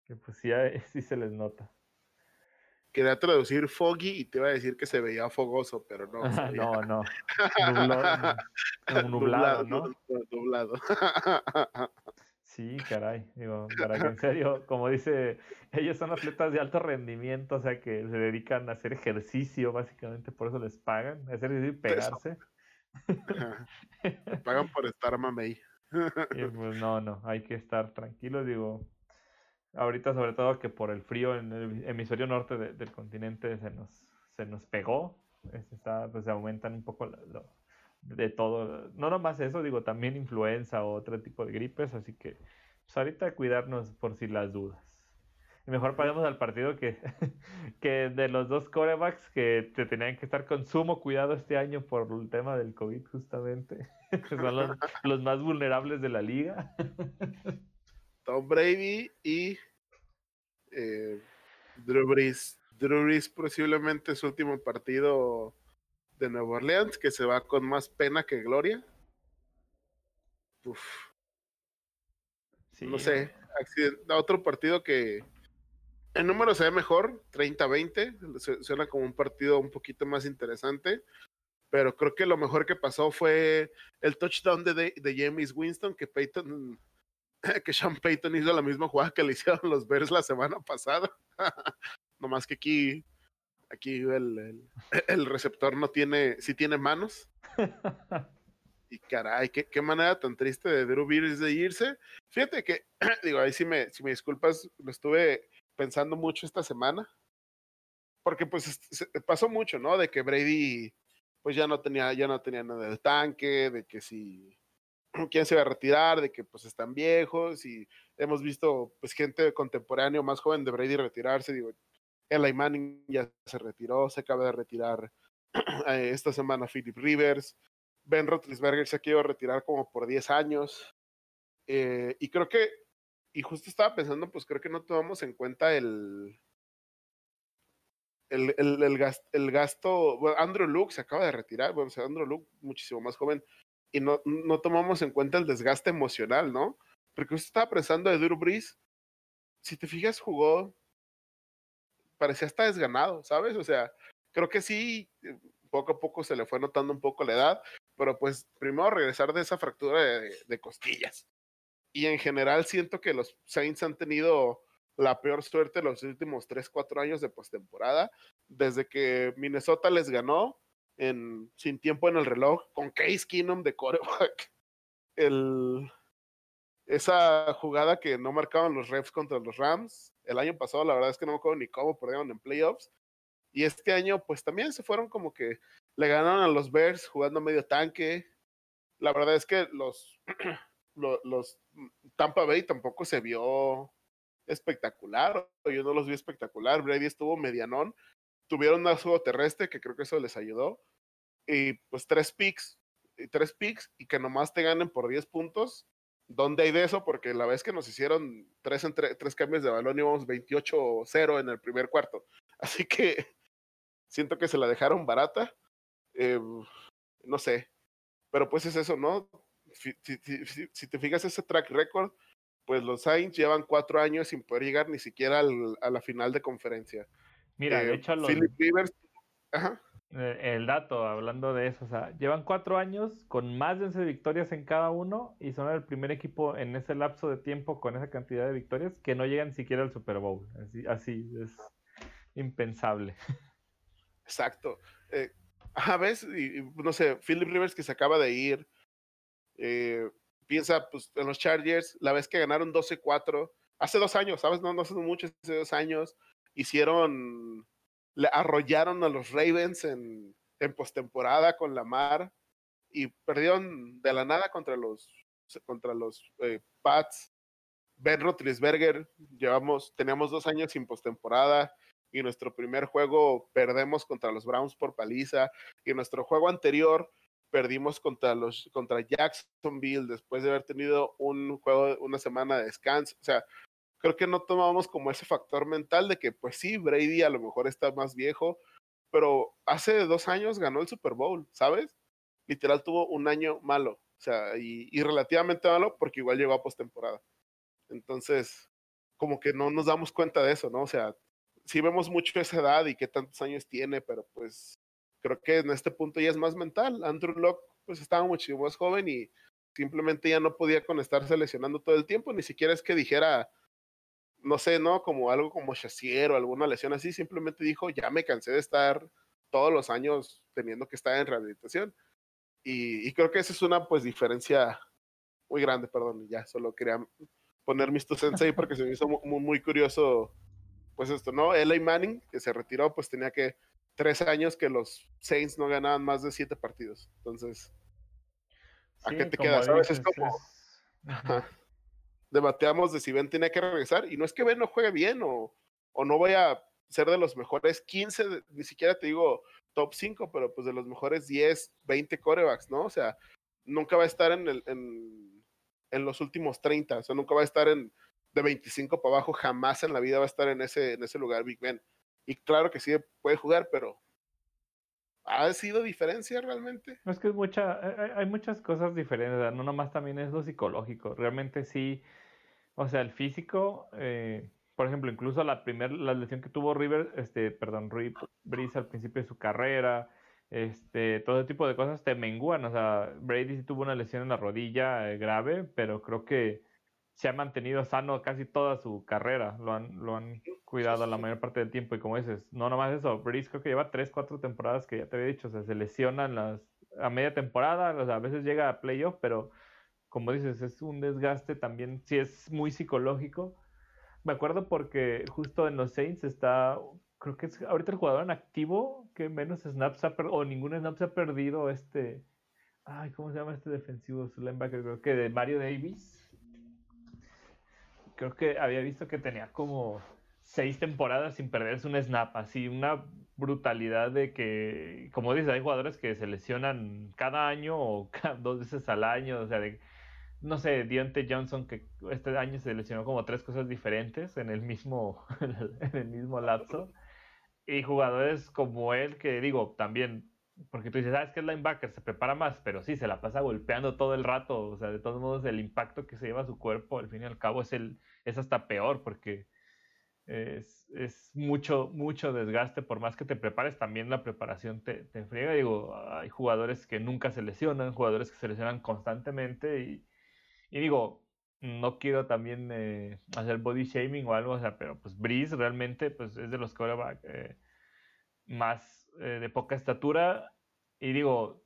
que pues sí, [laughs] sí se les nota. Quería traducir foggy y te iba a decir que se veía fogoso, pero no. [laughs] no, no. [laughs] nublado, ¿no? Nublado. [laughs] Sí, caray. Digo, para que en serio, como dice, ellos son atletas de alto rendimiento, o sea que se dedican a hacer ejercicio, básicamente, por eso les pagan, hacer ejercicio y pegarse. pagan por estar mamey. y pues no, no, hay que estar tranquilos, digo, Ahorita, sobre todo, que por el frío en el hemisferio norte del continente se nos, se nos pegó. Está, pues aumentan un poco de todo. No nomás eso, digo, también influenza o otro tipo de gripes. Así que, pues ahorita cuidarnos por si las dudas. Mejor pasemos al partido que, [laughs] que de los dos corebacks que te tenían que estar con sumo cuidado este año por el tema del COVID, justamente. [laughs] Que son los más vulnerables de la liga. [laughs] Tom Brady y eh, Drew Brees. Drew Brees posiblemente su último partido de Nueva Orleans, que se va con más pena que gloria. No sé, otro partido que en número se ve mejor, 30-20, suena como un partido un poquito más interesante, pero creo que lo mejor que pasó fue el touchdown de, de James Winston, que Peyton [laughs] que Sean Payton hizo la misma jugada que le hicieron los Bears la semana pasada. [laughs] Nomás que aquí, aquí el, [laughs] el, receptor no tiene, sí tiene manos. Y caray, qué, qué manera tan triste de Drew Brees de irse. Fíjate que, [clears throat] digo, ahí sí me, si me disculpas, lo estuve pensando mucho esta semana. Porque pues pasó mucho, ¿no? De que Brady pues ya no tenía, ya no tenía nada del tanque, de que si [clears throat] quién se va a retirar, de que pues están viejos y hemos visto pues gente contemporánea más joven de Brady retirarse, digo, Eli Manning ya se retiró, se acaba de retirar [clears throat] eh, esta semana Philip Rivers, Ben Roethlisberger se ha querido retirar como por 10 años, eh, y creo que, y justo estaba pensando, pues creo que no tomamos en cuenta el, el, el, el, gasto, el gasto, Andrew Luke se acaba de retirar, bueno, o Andrew Luke muchísimo más joven, y no, no tomamos en cuenta el desgaste emocional, ¿no? Porque usted estaba pensando de Drew Brees, si te fijas, jugó, parecía hasta desganado, ¿sabes? O sea, creo que sí, poco a poco se le fue notando un poco la edad, pero pues primero regresar de esa fractura de, de costillas. Y en general siento que los Saints han tenido la peor suerte los últimos 3, 4 años de postemporada, desde que Minnesota les ganó sin tiempo en el reloj, con Case Keenum de coreback. [laughs] Esa jugada que no marcaban los refs contra los Rams, el año pasado la verdad es que no me acuerdo ni cómo perdieron en playoffs. Y este año pues también se fueron como que le ganaron a los Bears jugando medio tanque. La verdad es que los, [clears throat] los, los Tampa Bay tampoco se vio espectacular, yo no los vi espectacular, Brady estuvo medianón, tuvieron un juego terrestre que creo que eso les ayudó, y pues tres picks, y tres picks, y que nomás te ganen por 10 puntos, ¿dónde hay de eso? Porque la vez que nos hicieron tres, entre, tres cambios de balón íbamos 28-0 en el primer cuarto, [laughs] así que siento que se la dejaron barata, eh, no sé, pero pues es eso, ¿no? Si, si, si, te fijas ese track record, pues los Saints llevan cuatro años sin poder llegar ni siquiera al, a la final de conferencia. Mira, Eh, de hecho, los- Philip Rivers, ajá, el dato, hablando de eso, o sea, llevan cuatro años con más de 11 victorias en cada uno y son el primer equipo en ese lapso de tiempo con esa cantidad de victorias que no llegan siquiera al Super Bowl. Así, es impensable. [laughs] exacto. Eh, ves, y, y, no sé, Philip Rivers que se acaba de ir, eh, piensa pues en los Chargers, la vez que ganaron 12-4, hace dos años, ¿sabes? No, no hace mucho, hace dos años, hicieron, le arrollaron a los Ravens en, en postemporada con Lamar y perdieron de la nada contra los, contra los eh, Pats. Ben Roethlisberger, llevamos, teníamos dos años sin postemporada y nuestro primer juego perdemos contra los Browns por paliza y nuestro juego anterior perdimos contra los contra Jacksonville después de haber tenido un juego una semana de descanso, o sea, creo que no tomamos como ese factor mental de que pues sí, Brady a lo mejor está más viejo, pero hace dos años ganó el Super Bowl, ¿sabes? Literal tuvo un año malo, o sea, y, y relativamente malo porque igual llegó a postemporada. Entonces, como que no nos damos cuenta de eso, ¿no? O sea, sí vemos mucho esa edad y qué tantos años tiene, pero pues creo que en este punto ya es más mental. Andrew Locke pues estaba mucho más joven y simplemente ya no podía con estarse lesionando todo el tiempo, ni siquiera es que dijera, no sé, ¿no? Como algo como Chassier o alguna lesión así, simplemente dijo, ya me cansé de estar todos los años teniendo que estar en rehabilitación. Y, y creo que esa es una pues diferencia muy grande, perdón, ya solo quería poner mis [laughs] two ahí porque se me hizo muy, muy curioso pues esto, ¿no? Eli Manning, que se retiró, pues tenía que tres años que los Saints no ganaban más de siete partidos. Entonces, ¿a Sí, qué te como quedas? ¿Sabes? Es dices, como, es- ajá, debateamos de si Ben tenía que regresar, y no es que Ben no juegue bien o, o no vaya a ser de los mejores 15, de- ni siquiera te digo top 5, pero pues de los mejores 10, 20 corebacks, ¿no? O sea, nunca va a estar en, el, en, en los últimos 30, o sea, nunca va a estar en de 25 para abajo, jamás en la vida va a estar en ese, en ese lugar Big Ben. Y claro que sí puede jugar, pero ¿ha sido diferencia realmente? No, es que es mucha, hay, muchas cosas diferentes, no nomás también es lo psicológico, realmente sí, o sea, el físico, eh, por ejemplo, incluso la primera, la lesión que tuvo River, este, perdón, Rui Brees al principio de su carrera, este, todo ese tipo de cosas te mengúan, o sea, Brady sí tuvo una lesión en la rodilla eh, grave, pero creo que se ha mantenido sano casi toda su carrera, lo han, lo han cuidado la mayor parte del tiempo. Y como dices, no nomás eso, Breeze creo que lleva 3, 4 temporadas que ya te había dicho, o sea, se lesionan las, a media temporada, o sea, a veces llega a playoff, pero como dices, es un desgaste también, sí es muy psicológico. Me acuerdo porque justo en los Saints está creo que es ahorita el jugador en activo que menos snaps ha perdido, o ningún snap se ha perdido este, ay, ¿cómo se llama este defensivo? Su linebacker, creo que de Mario Davis. Creo que había visto que tenía como seis temporadas sin perderse un snap, así una brutalidad de que, como dices, hay jugadores que se lesionan cada año o [laughs] dos veces al año, o sea, de, no sé, Dionte Johnson que este año se lesionó como tres cosas diferentes en el mismo, [laughs] en el mismo lapso, y jugadores como él que digo, también, porque tú dices, sabes que es linebacker, se prepara más, pero sí, se la pasa golpeando todo el rato, o sea, de todos modos el impacto que se lleva a su cuerpo, al fin y al cabo, es, el, es hasta peor, porque es, es, mucho, mucho desgaste, por más que te prepares, también la preparación te, te friega. Digo, hay jugadores que nunca se lesionan, jugadores que se lesionan constantemente y, y digo, no quiero también eh, hacer body shaming o algo, o sea, pero pues Breeze realmente pues, es de los quarterback eh, más eh, de poca estatura y digo,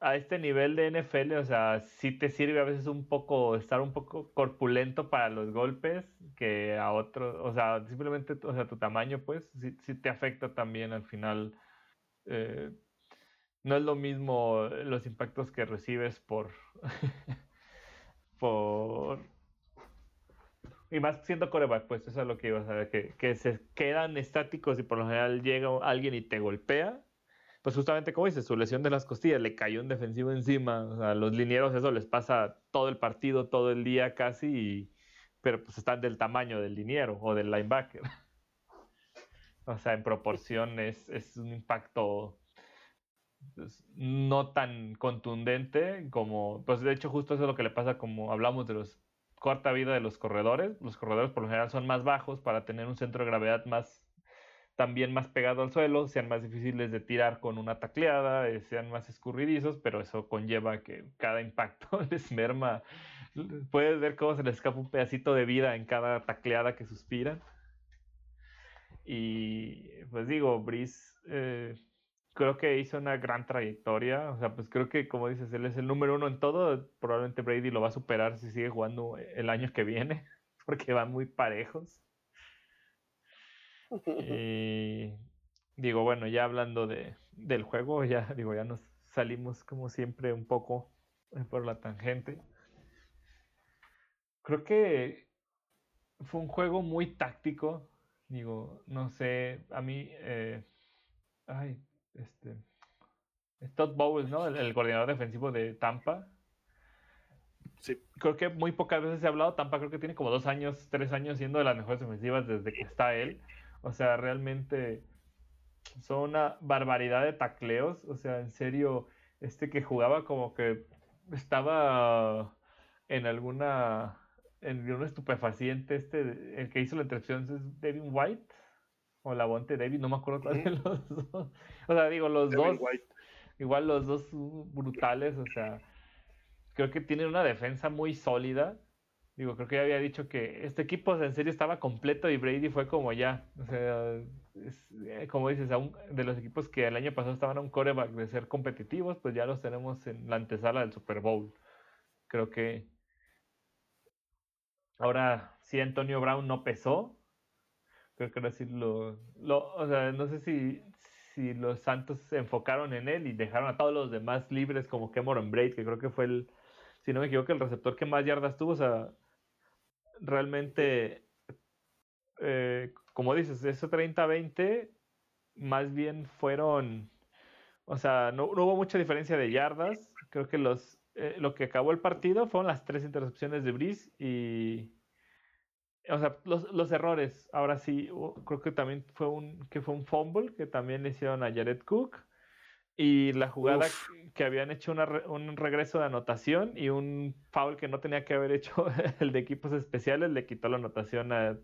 a este nivel de NFL, o sea, sí te sirve a veces un poco estar un poco corpulento para los golpes que a otros, o sea, simplemente, o sea, tu tamaño, pues, sí, te afecta también al final. Eh, no es lo mismo los impactos que recibes por, [laughs] por, y más siendo coreback, pues eso es lo que iba a saber, que, que se quedan estáticos y por lo general llega alguien y te golpea pues justamente como dices, su lesión de las costillas, le cayó un defensivo encima, o sea, a los linieros eso les pasa todo el partido, todo el día casi, pero pues están del tamaño del liniero o del linebacker. [laughs] o sea, en proporción es, un impacto no tan contundente como, pues de hecho justo eso es lo que le pasa como hablamos de los corta vida de los corredores. Los corredores por lo general son más bajos para tener un centro de gravedad más también más pegado al suelo, sean más difíciles de tirar con una tacleada, eh, sean más escurridizos, pero eso conlleva que cada impacto [laughs] les merma. Puedes ver cómo se les escapa un pedacito de vida en cada tacleada que suspiran. Y pues digo, Brice eh, creo que hizo una gran trayectoria. O sea, pues creo que, como dices, él es el número uno en todo. Probablemente Brady lo va a superar si sigue jugando el año que viene, [laughs] porque van muy parejos. Y [laughs] digo, bueno, ya hablando de, del juego, ya digo, ya nos salimos como siempre un poco eh, por la tangente. Creo que fue un juego muy táctico. Digo, no sé, a mí, eh, ay, este, Todd Bowles, ¿no? El, el, coordinador defensivo de Tampa. Sí. Creo que muy pocas veces se ha hablado. Tampa creo que tiene como dos años, tres años siendo de las mejores defensivas desde que está él. O sea, realmente son una barbaridad de tacleos. O sea, en serio, este que jugaba como que estaba en alguna. en un estupefaciente. Este, el que hizo la intercepción es Devin White. O la Bonte David, no me acuerdo cuál de los [laughs] dos. O sea, digo, los dos. Igual los dos brutales, o sea. Creo que tienen una defensa muy sólida Digo, creo que ya había dicho que este equipo en serio estaba completo y Brady fue como ya. O sea, eh, como dices, de los equipos que el año pasado estaban a un coreback de ser competitivos, pues ya los tenemos en la antesala del Super Bowl. Creo que ahora sí Antonio Brown no pesó. Creo que ahora sí lo, o sea, no sé si, si los Santos se enfocaron en él y dejaron a todos los demás libres como Cameron Braid, que creo que fue el, si no me equivoco, el receptor que más yardas tuvo. O sea, realmente, eh, como dices, ese 30-20 más bien fueron, o sea, no, hubo mucha diferencia de yardas. Creo que los, eh, lo que acabó el partido fueron las tres intercepciones de Brice y, o sea, los, los, errores. Ahora sí, creo que también fue un, que fue un fumble que también le hicieron a Jared Cook. Y la jugada que habían hecho un regreso de anotación y un foul que no tenía que haber hecho [laughs] el de equipos especiales le quitó la anotación a,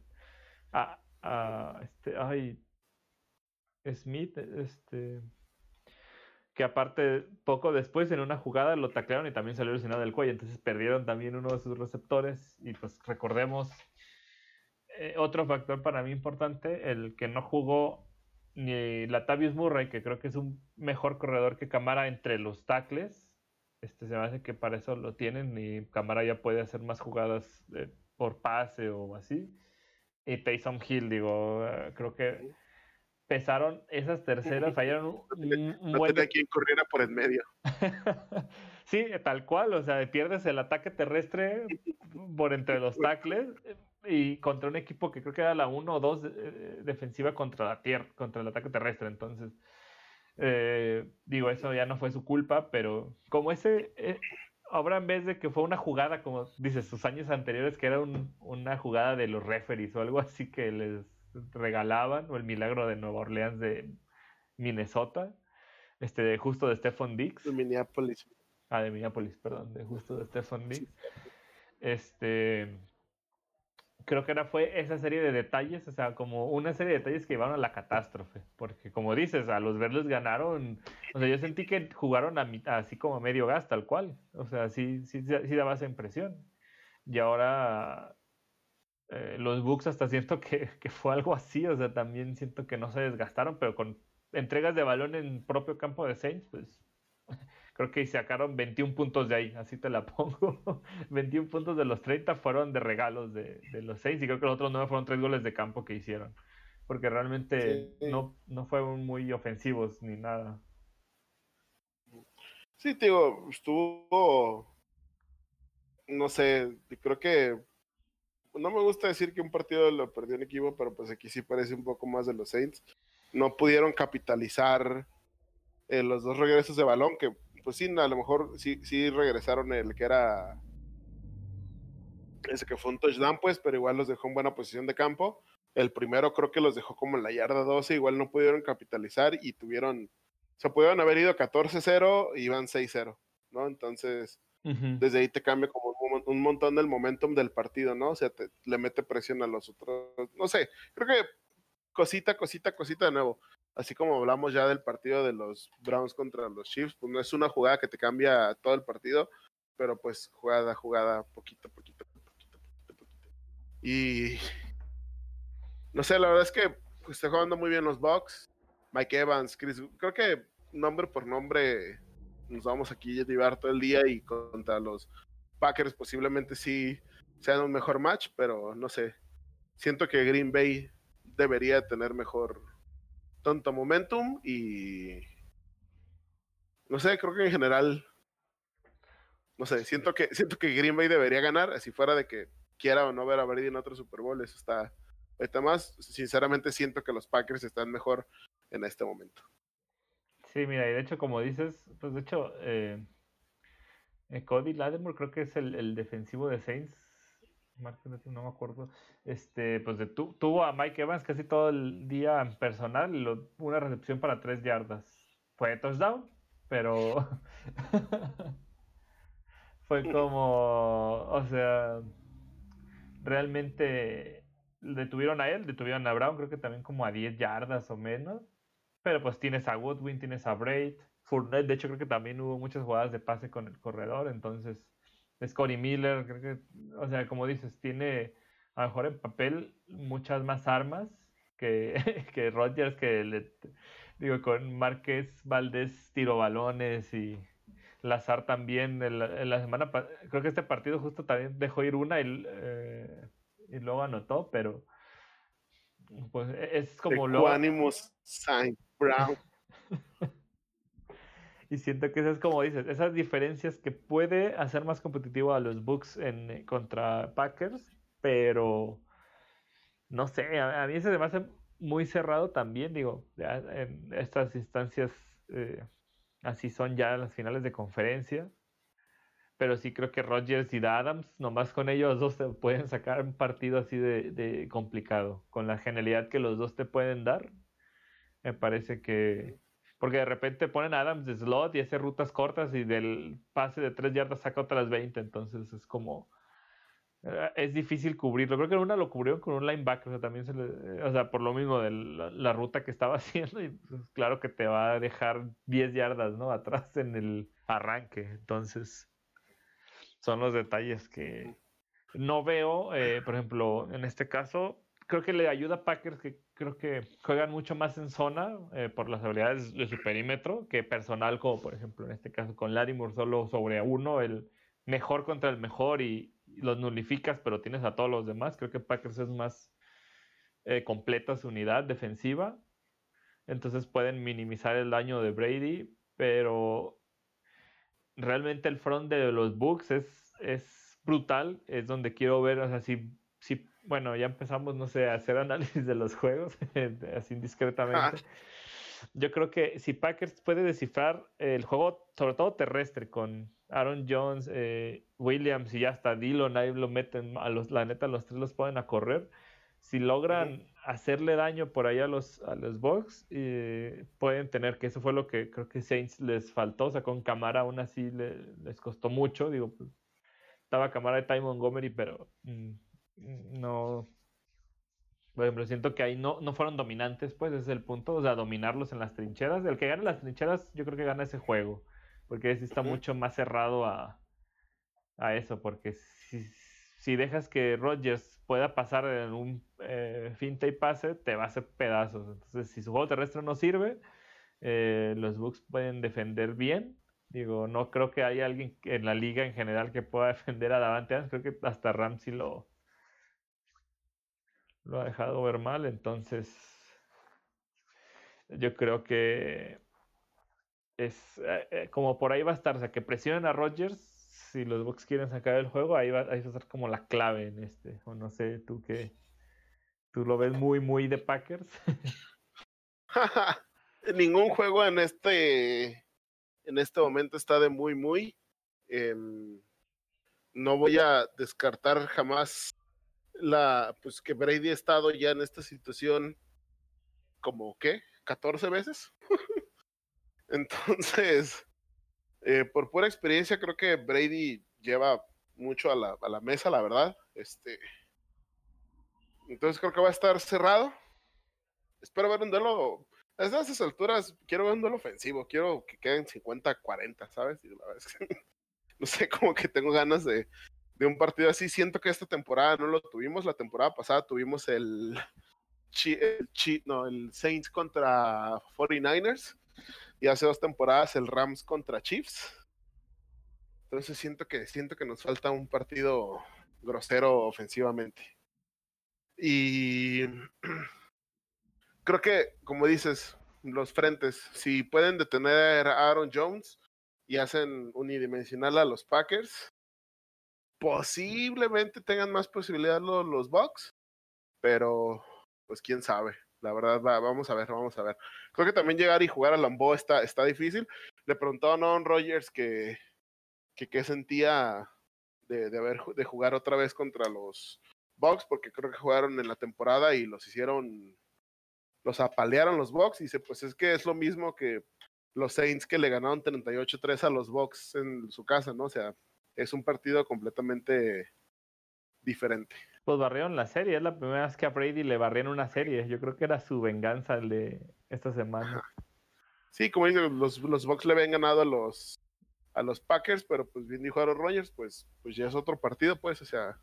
a, este, ay, Smith, este, que aparte poco después en una jugada lo taclearon y también salió lesionado del cuello, entonces perdieron también uno de sus receptores y pues recordemos eh, otro factor para mí importante, el que no jugó ni Latavius Murray, que creo que es un mejor corredor que Camara entre los tackles. Este se me hace que para eso lo tienen y Camara ya puede hacer más jugadas por pase o así. Y Taysom Hill, digo, eh, creo que pesaron esas terceras, [laughs] fallaron un, un, buen... quien corriera por el medio. [laughs] sí, tal cual, o sea, pierdes el ataque terrestre por entre los [laughs] tackles y contra un equipo que creo que era la 1 o 2 eh, defensiva contra la tierra, contra el ataque terrestre, entonces eh, digo, eso ya no fue su culpa, pero como ese, eh, ahora en vez de que fue una jugada, como dices, sus años anteriores, que era una jugada de los referees o algo así que les regalaban, o el milagro de Nueva Orleans de Minnesota, este, justo de Stephon Dix. De Minneapolis. Ah, de Minneapolis, perdón, de justo de Stephon Dix. Este, creo que era fue esa serie de detalles, o sea, como una serie de detalles que llevaron a la catástrofe, porque como dices, a los verdes ganaron, o sea, yo sentí que jugaron a, así como a medio gas, tal cual, o sea, sí, sí, sí daba esa impresión. Y ahora eh, los Bucks hasta siento que, que, fue algo así, o sea, también siento que no se desgastaron, pero con entregas de balón en propio campo de Saints, pues creo que sacaron 21 puntos de ahí, así te la [laughs] pongo. 21 puntos de los 30 fueron de regalos de, de los 6 y creo que los otros 9 fueron 3 goles de campo que hicieron. Porque realmente no, no fueron muy ofensivos ni nada. Sí, te digo, estuvo, no sé, creo que no me gusta decir que un partido lo perdió un equipo, pero pues aquí sí parece un poco más de los Saints. No pudieron capitalizar eh, los dos regresos de balón, que pues sí, a lo mejor sí, sí regresaron el que era ese que fue un touchdown, pues, pero igual los dejó en buena posición de campo. El primero creo que los dejó como en la yarda 12, igual no pudieron capitalizar y tuvieron, o sea, pudieron haber ido 14-0 y iban 6-0, ¿no? Entonces, desde ahí te cambia como un, montón del momentum del partido, ¿no? O sea, te, le mete presión a los otros, no sé, creo que cosita, cosita, cosita de nuevo así como hablamos ya del partido de los Browns contra los Chiefs, pues no es una jugada que te cambia todo el partido, pero pues jugada, jugada, poquito, poquito, poquito, poquito, poquito. Y no sé, la verdad es que pues, está jugando muy bien los Bucks. Mike Evans, Chris, creo que nombre por nombre nos vamos aquí a llevar todo el día y contra los Packers posiblemente sí sean un mejor match, pero no sé. Siento que Green Bay debería tener mejor tanto momentum y no sé, creo que en general no sé, siento que siento que Green Bay debería ganar, así fuera de que quiera o no ver a Brady en otro Super Bowl, eso está ahorita más, sinceramente siento que los Packers están mejor en este momento. Sí, mira, y de hecho como dices, pues de hecho eh, eh Cody Lattimore creo que es el defensivo de Saints no me acuerdo, este, pues de, tuvo a Mike Evans casi todo el día en personal, una recepción para tres yardas. Fue touchdown, pero [laughs] fue como, o sea, realmente detuvieron a él, detuvieron a Brown, creo que también como a 10 yardas o menos. Pero pues tienes a Woodwin, tienes a Braid, Fournette, de hecho creo que también hubo muchas jugadas de pase con el corredor, entonces Scotty Miller, creo que, o sea, como dices, tiene a lo mejor en papel muchas más armas que, [laughs] que Rodgers, que le, digo, con Márquez, Valdés tiro balones y Lazar también. En la, semana, creo que este partido justo también dejó ir una y, eh, y luego anotó, pero pues e, es como lo. Saint Brown. [laughs] Y siento que eso es como dices, esas diferencias que puede hacer más competitivo a los Bucks en, eh, contra Packers, pero no sé, a, mí se me hace muy cerrado también, digo, en estas instancias eh, así son ya las finales de conferencia, pero sí creo que Rodgers y Adams, nomás con ellos dos te pueden sacar un partido así de, de complicado, con la genialidad que los dos te pueden dar, me parece que porque de repente ponen Adams de slot y hace rutas cortas y del pase de tres yardas saca otras 20. Entonces es como. Eh, es difícil cubrirlo. Creo que en una lo cubrió con un linebacker. O sea, también se le, o sea, por lo mismo de la, ruta que estaba [laughs] haciendo. Y pues, claro que te va a dejar 10 yardas, ¿no? Atrás en el arranque. Entonces. Son los detalles que no veo. Eh, por ejemplo, en este caso, creo que le ayuda a Packers que creo que juegan mucho más en zona eh, por las habilidades de su perímetro que personal, como por ejemplo en este caso con Larimore solo sobre uno, el mejor contra el mejor y, los nulificas, pero tienes a todos los demás. Creo que Packers es más eh, completa su unidad defensiva. entonces pueden minimizar el daño de Brady, pero realmente el front de los Bucks es, es brutal, es donde quiero ver, o sea, si, si bueno, ya empezamos, no sé, a hacer análisis de los juegos, [laughs] así discretamente. Yo creo que si Packers puede descifrar el juego, sobre todo terrestre, con Aaron Jones, eh, Williams y hasta Dillon, ahí lo meten, a los, la neta, los tres los pueden a correr. Si logran hacerle daño por ahí a los, a los Bucks, eh, pueden tener, que eso fue lo que creo que Saints les faltó, o sea, con Camara aún así les costó mucho, digo, pues, estaba Camara de Ty Montgomery, pero mm, no, por ejemplo, siento que ahí no, no fueron dominantes, pues ese es el punto, o sea, dominarlos en las trincheras. El que gane las trincheras, yo creo que gana ese juego, porque sí está mucho más cerrado a, a eso, porque si, si, dejas que Rodgers pueda pasar en un eh, finta y pase, te va a hacer pedazos. Entonces, si su juego terrestre no sirve, eh, los Bucks pueden defender bien. Digo, no creo que haya alguien en la liga en general que pueda [laughs] defender a Davante Creo que hasta Ramsey lo, lo ha dejado ver mal, entonces yo creo que es eh, eh, como por ahí va a estar, o sea, que presionen a Rodgers si los Bucks quieren sacar el juego, ahí va, ahí va a estar como la clave en este, o no sé, tú que tú lo ves muy, muy de Packers. [laughs] Ningún juego en este en este momento está de muy, muy. Em, no voy a descartar jamás la, pues que Brady ha estado ya en esta situación como, ¿qué? ¿14 veces? [laughs] Entonces, eh, por pura experiencia, creo que Brady lleva mucho a la, a la, mesa, la verdad. Este, entonces creo que va a estar cerrado. Espero ver un duelo. A esas alturas quiero ver un duelo ofensivo. Quiero que queden 50-40, ¿sabes? [laughs] No sé, como que tengo ganas de, de un partido así. Siento que esta temporada no lo tuvimos. La temporada pasada tuvimos el, no, el Saints contra 49ers y hace dos temporadas el Rams contra Chiefs. Entonces siento que siento que nos falta un partido grosero ofensivamente. Y [clears throat] creo que, como dices, los frentes, si pueden detener a Aaron Jones y hacen unidimensional a los Packers, posiblemente tengan más posibilidad los, los Bucks, pero pues quién sabe. La verdad, vamos a ver, vamos a ver. Creo que también llegar y jugar a Lambeau está, está difícil. Le preguntó a Aaron Rodgers que, que, sentía de, de, haber, de jugar otra vez contra los Bucks, porque creo que jugaron en la temporada y los hicieron, los apalearon los Bucks. Y dice, pues es que es lo mismo que los Saints que le ganaron 38-3 a los Bucks en su casa, ¿no? O sea, es un partido completamente diferente. Pues barrieron la serie, es la primera vez que a Brady le barrieron una serie. Yo creo que era su venganza el de esta semana. Sí, como dicen, los, los Bucks le habían ganado a los a los Packers, pero pues bien dijo Aaron Rodgers, pues, pues ya es otro partido, pues, o sea,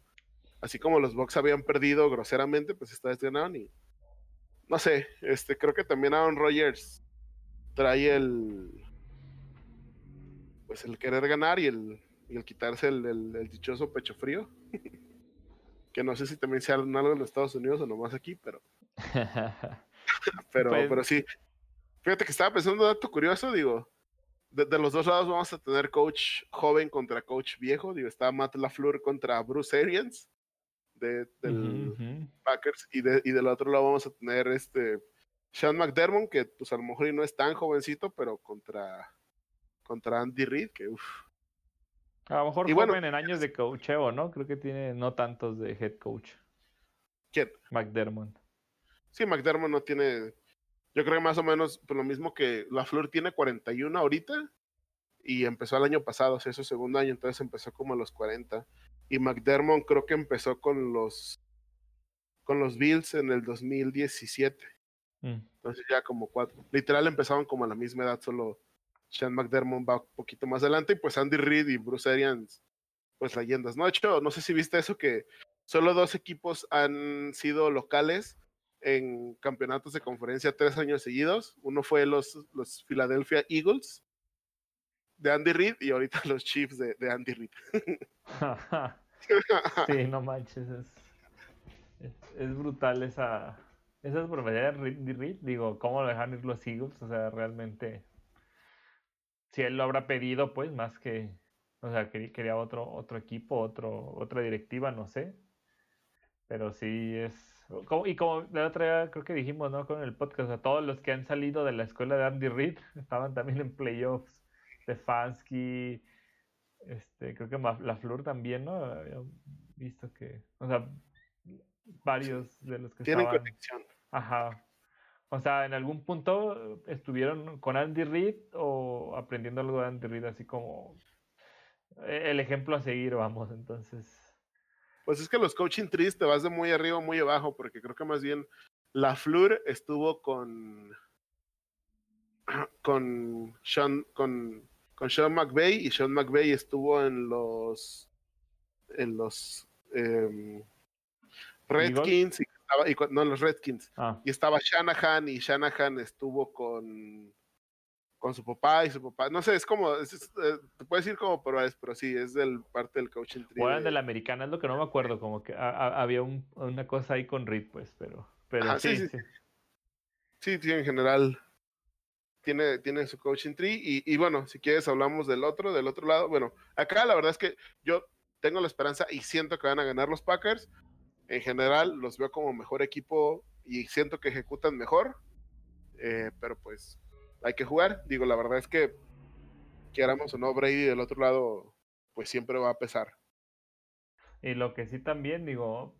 así como los Bucks habían perdido groseramente, pues esta vez ganaron y no sé, este, creo que también Aaron Rodgers trae el pues el querer ganar y el y el quitarse el, dichoso pecho frío. [laughs] que no sé si también sea algo en Estados Unidos o nomás aquí, pero. [laughs] pero, pues pero sí. Fíjate que estaba pensando un dato curioso, digo. De, los dos lados vamos a tener coach joven contra coach viejo. Digo, está Matt LaFleur contra Bruce Arians de, del Packers. Y, de, y del otro lado vamos a tener este Sean McDermott, que pues a lo mejor no es tan jovencito, pero contra, contra Andy Reid, que uff a lo mejor joven en años de coacheo, ¿no? Creo que tiene no tantos de head coach. ¿Quién? McDermott. Sí, McDermott no tiene. Yo creo que más o menos por lo mismo que La Flor tiene 41 ahorita y empezó el año pasado, o sea, su segundo año, entonces empezó como a los 40. Y McDermott creo que empezó con los con los Bills en el 2017. Mm. Entonces ya como cuatro. Literal empezaron como a la misma edad, solo sean McDermott va un poquito más adelante, y pues Andy Reid y Bruce Arians, pues leyendas. No, hecho, no sé si viste eso que solo dos equipos han sido locales en campeonatos de conferencia tres años seguidos. Uno fue los, los Philadelphia Eagles de Andy Reid y ahorita los Chiefs de, Andy Reid. [laughs] sí, no manches, es, es, brutal esa, esas promesas de Reed, digo, ¿cómo lo dejan ir los Eagles? O sea, realmente, si él lo habrá pedido, pues, más que, o sea, quería otro, otro equipo, otro, otra directiva, no sé. Pero sí es, y como la otra día creo que dijimos, ¿no? Con el podcast, a todos los que han salido de la escuela de Andy Reid [laughs] estaban también en playoffs. Stefanski, este, creo que la Flor también, ¿no? Había visto que, o sea, varios de los que Tienen conexión. Ajá. O sea, en algún punto estuvieron con Andy Reid o aprendiendo algo de Andy Reid, así como e, el ejemplo a seguir, vamos, entonces. Pues es que los coaching trees te vas de muy arriba, muy abajo, porque creo que más bien la Fleur estuvo con [clears throat] con Sean, con, con Sean McVay y Sean McVay estuvo en los en los em, Redskins y, estaba, y, no en los Redskins ah. y estaba Shanahan y Shanahan estuvo con con su papá y su papá no sé es como es, eh, te puedes decir como pero es pero sí es del parte del coaching tree o de la americana es lo que no me acuerdo como que había un, una cosa ahí con Reed pues pero pero sí, sí, sí, sí en general tiene, tiene su coaching tree. Y, y, bueno, si quieres hablamos del otro, del otro lado. Bueno, acá la verdad es que yo tengo la esperanza y siento que van a ganar los Packers. En general los veo como mejor equipo y siento que ejecutan mejor. Eh, pero pues hay que jugar. Digo, la verdad es que queramos o no, Brady del otro lado, pues siempre va a pesar. Y lo que sí también, digo,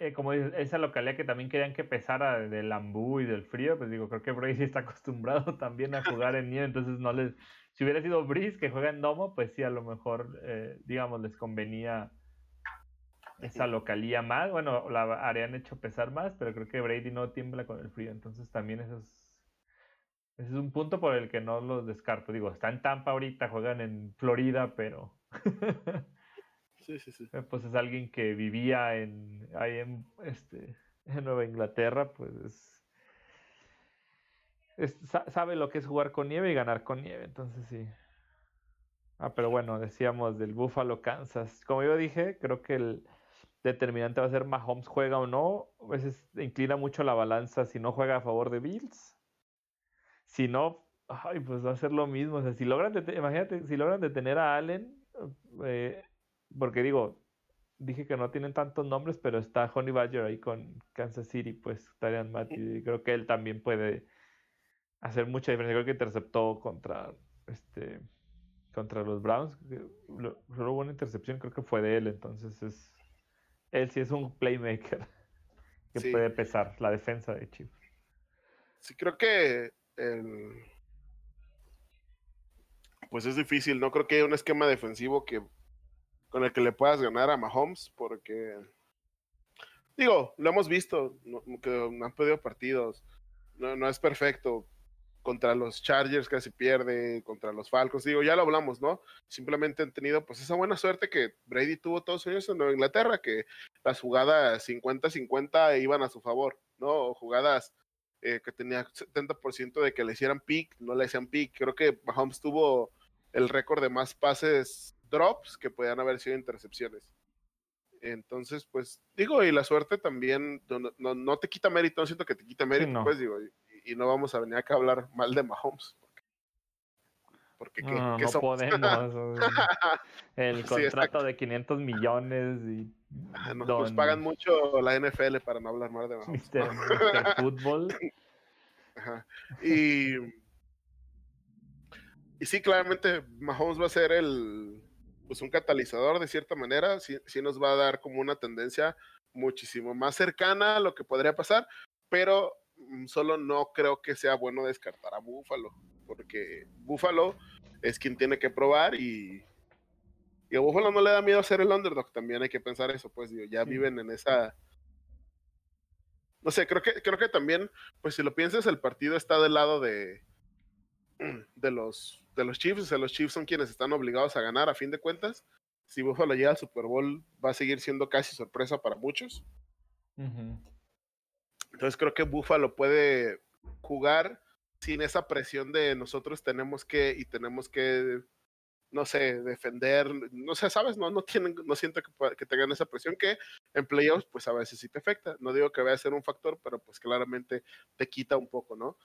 eh, como esa localidad que también querían que pesara del ambú y del frío, pues digo, creo que Brady está acostumbrado [laughs] también a jugar en nieve, entonces no les, si hubiera sido Breeze que juega en domo, pues sí, a lo mejor, eh, digamos, les convenía esa localía más, bueno, la harían hecho pesar más, pero creo que Brady no tiembla con el frío, entonces también eso es, ese es un punto por el que no los descarto, digo, está en Tampa ahorita, juegan en Florida, pero... [laughs] Eh, pues es alguien que vivía en, ahí en, este, en Nueva Inglaterra, pues sabe lo que es jugar con nieve y ganar con nieve, entonces sí. Ah, pero bueno, decíamos del Buffalo, Kansas. Como yo dije, creo que el determinante va a ser Mahomes juega o no. A veces inclina mucho la balanza si no juega a favor de Bills. Si no, ay, pues va a ser lo mismo. O sea, si logran, imagínate, si logran detener a Allen, eh, porque digo, dije que no tienen tantos nombres, pero está Honey Badger ahí con Kansas City, pues Tyrion Matthew, y creo que él también puede hacer mucha diferencia. Creo que interceptó contra este contra los Browns. Solo hubo una intercepción, creo que fue de él, entonces es él sí es un playmaker que puede pesar la defensa de Chiefs. Sí, creo que pues es difícil, no creo que haya un esquema defensivo que con el que le puedas ganar a Mahomes, porque, digo, lo hemos visto, que han perdido partidos, no, es perfecto. Contra los Chargers casi pierde, contra los Falcons, digo, ya lo hablamos, ¿no? Simplemente han tenido pues esa buena suerte que Brady tuvo todos los años en Nueva Inglaterra, que las jugadas 50-50 iban a su favor, ¿no? jugadas eh, que tenía 70% de que le hicieran pick, no le hacían pick. Creo que Mahomes tuvo el récord de más pases drops que podían haber sido intercepciones. Entonces, pues digo, y la suerte también no, no, te quita mérito, no siento que te quita mérito, pues digo, y, no vamos a venir acá a hablar mal de Mahomes. Porque, no, podemos. [laughs] el contrato de 500 millones y... Ah, nos, pagan mucho la NFL para no hablar mal de Mahomes. [laughs] Fútbol. Y, y sí, claramente Mahomes va a ser el, pues un catalizador de cierta manera, sí, nos va a dar como una tendencia muchísimo más cercana a lo que podría pasar, pero solo no creo que sea bueno descartar a Búfalo, porque Búfalo es quien tiene que probar y, y a Búfalo no le da miedo hacer el underdog, también hay que pensar eso, pues digo, ya viven en esa... No sé, creo que, creo que también, pues si lo piensas, el partido está del lado de, [clears throat] de los de los Chiefs, o sea, los Chiefs son quienes están obligados a ganar a fin de cuentas. Si Buffalo llega al Super Bowl, va a seguir siendo casi sorpresa para muchos. Entonces creo que Buffalo puede jugar sin esa presión de nosotros tenemos que y tenemos que no sé, defender, no sé, sabes, no, no tienen, no siento que, que tengan esa presión que en playoffs pues a veces sí te afecta. No digo que vaya a ser un factor, pero pues claramente te quita un poco, ¿no?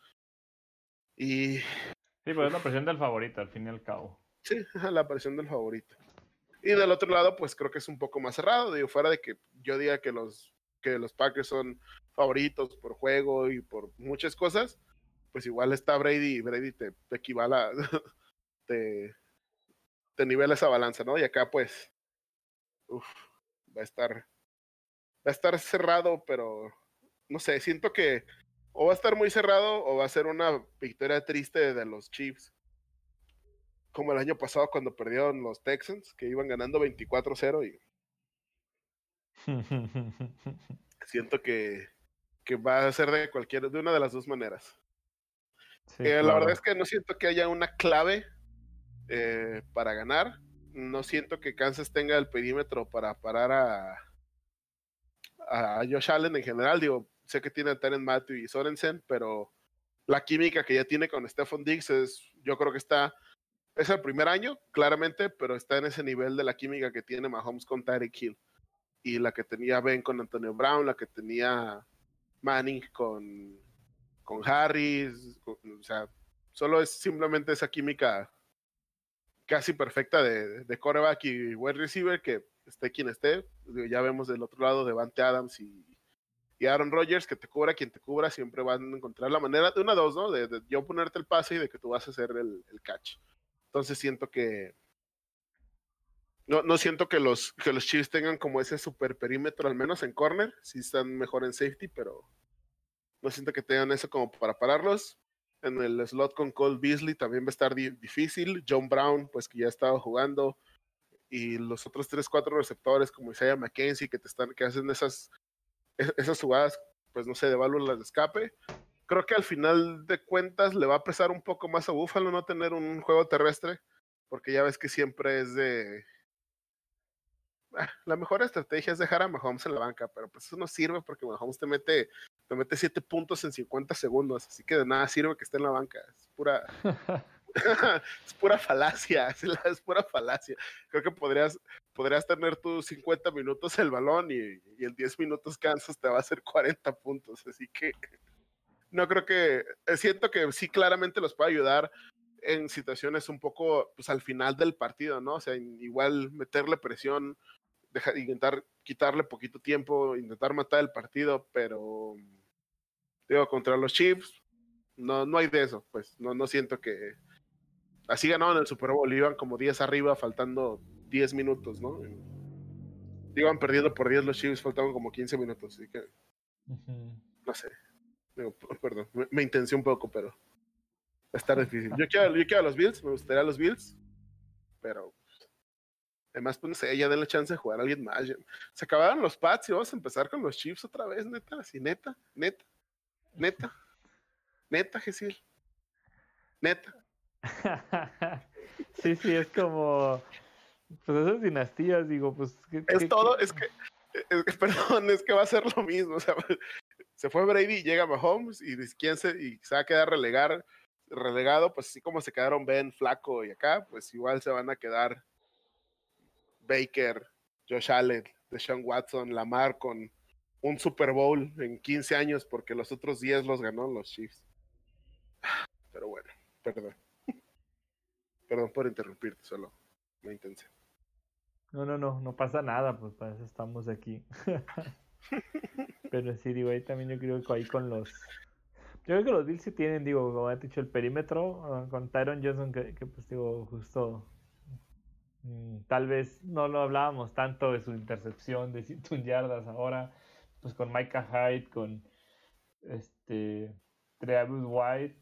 Y... Sí, pues es la presión del favorito, al fin y al cabo. Sí, la presión del favorito. Y del otro lado, pues creo que es un poco más cerrado, digo, fuera de que yo diga que los, que los Packers son favoritos por juego y por muchas cosas, pues igual está Brady y Brady te, te equivale, [laughs] te, te nivela esa balanza, ¿no? Y acá pues, uf, va a estar, va a estar cerrado, pero no sé, siento que o va a estar muy cerrado o va a ser una victoria triste de los Chiefs. Como el año pasado cuando perdieron los Texans, que iban ganando 24-0 y [laughs] siento que, que, va a ser de cualquier, de una de las dos maneras. Eh, la verdad es que no siento que haya una clave eh, para ganar. No siento que Kansas tenga el perímetro para parar a, a Josh Allen en general. Digo, sé que tiene a Terence Matthew y Sorensen, pero la química que ya tiene con Stephon Diggs es, yo creo que está, es el primer año, claramente, pero está en ese nivel de la química que tiene Mahomes con Tyreek Hill y la que tenía Ben con Antonio Brown, la que tenía Manning con, con Harris, o sea, solo es simplemente esa química casi perfecta de, de coreback y wide receiver que esté quien esté. Ya vemos del otro lado de Vante Adams y, y Aaron Rodgers, que te cubra quien te cubra, siempre van a encontrar la manera de una dos, ¿no? De, yo ponerte el pase y de que tú vas a hacer el, el catch. Entonces siento que. No, no siento que los, que los Chiefs tengan como ese super perímetro, al menos en corner. Sí están mejor en safety, pero no siento que tengan eso como para pararlos. En el slot con Cole Beasley también va a estar difícil. John Brown, pues que ya estaba jugando. Y los otros 3, 4 receptores como Isaiah McKenzie, que te están, que hacen esas esas jugadas, pues no sé, de válvulas de escape. Creo que al final de cuentas le va a pesar un poco más a Buffalo no tener un juego terrestre, porque ya ves que siempre es de... [laughs] La mejor estrategia es dejar a Mahomes en la banca, pero pues eso no sirve porque Mahomes te mete, te mete 7 puntos en 50 segundos, así que de nada sirve que esté en la banca. Es pura, [laughs] [laughs] es pura falacia, es, pura falacia. Creo que podrías, podrías tener tus 50 minutos el balón y, y en 10 minutos Kansas te va a hacer 40 puntos. Así que no creo que, eh, siento que sí claramente los puede ayudar en situaciones un poco, pues al final del partido, ¿no? O sea, igual meterle presión, dejar, intentar quitarle poquito tiempo, intentar matar el partido, pero digo, contra los Chiefs, no, no hay de eso, pues no, no siento que, Así ganaban el Super Bowl, iban como 10 arriba, faltando 10 minutos, ¿no? Iban perdiendo por 10 los Chiefs, faltaban como 15 minutos, así que. No sé. [laughs] perdón, me, me intenté un poco, pero. Va a estar [laughs] difícil. Yo quiero, yo quiero a los Bills, me gustaría a los Bills, pero. Además, pues no sé, ya den la chance de jugar a alguien más. Se acabaron los Pats y vamos a empezar con los Chiefs otra vez, neta, así, neta, neta, neta, neta, Gesil. Neta. [laughs] sí, sí, es como. Pues esas dinastías, digo, pues. es todo, Es, que, [laughs] Perdón, es que va a ser lo mismo. O sea, [laughs] se fue Brady, llega Mahomes y quién se, y se va a quedar relegar, relegado, pues así como se quedaron Ben, Flaco y acá, pues igual se van a quedar Baker, Josh Allen, Deshaun Watson, Lamar con un Super Bowl en 15 años porque los otros 10 los ganó los Chiefs. Pero bueno, perdón. [laughs] Perdón por interrumpirte, solo me intenté. No, no, no, no pasa nada, pues para eso estamos aquí. [laughs] Pero sí, digo, ahí también yo creo que ahí con los... Yo creo que los Bills sí tienen, digo, como ha dicho, el perímetro ah, con Tyron Johnson, que, pues digo, justo... Mm, tal vez no lo hablábamos tanto de su intercepción de 101 yardas ahora, pues con Micah Hyde, con este Travis White,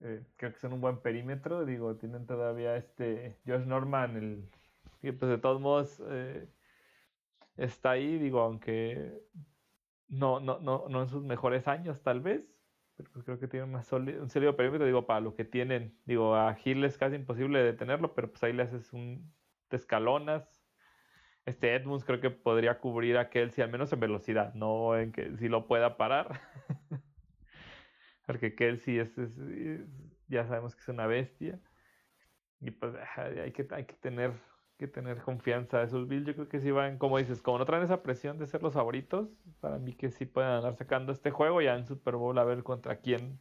eh, creo que son un buen perímetro. Digo, tienen todavía este Josh Norman, el que pues de todos modos eh, está ahí, digo, aunque no, no, no, no en sus mejores años tal vez, pero creo que tiene un sólido perímetro, digo, para lo que tienen, digo, a Gil es casi imposible detenerlo, pero pues ahí le haces un te escalonas. Este Edmunds creo que podría cubrir a Kelsey, al menos en velocidad, no en que si lo pueda parar. [laughs] Porque Kelsey es, ya sabemos que es una bestia. Y pues hay que, tener que tener confianza. Esos Bills yo creo que sí van, como dices, como no traen esa presión de ser los favoritos, para mí que sí pueden andar sacando este juego ya en Super Bowl a ver contra quién.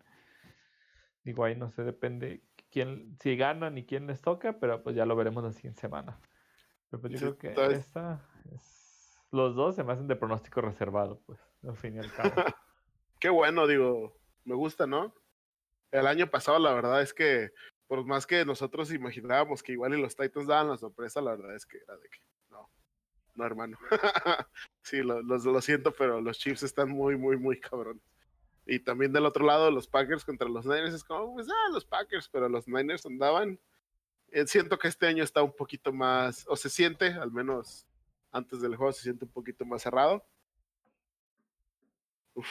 Digo, ahí no sé, depende quién, si ganan y quién les toca, pero pues ya lo veremos la siguiente semana. Pero pues yo creo que esta es... Los dos se me hacen de pronóstico reservado, pues, al fin y al cabo. [laughs] Qué bueno, digo, me gusta, ¿no? El año pasado la verdad es que por más que nosotros imaginábamos que igual y los Titans daban la sorpresa, la verdad es que era de que no, no hermano. [laughs] sí, lo, lo, siento, pero los Chiefs están muy, muy, muy cabrones. Y también del otro lado, los Packers contra los Niners es como, pues, ah, los Packers, pero los Niners andaban. Eh, siento que este año está un poquito más, o se siente, al menos antes del juego, se siente un poquito más cerrado. Uf,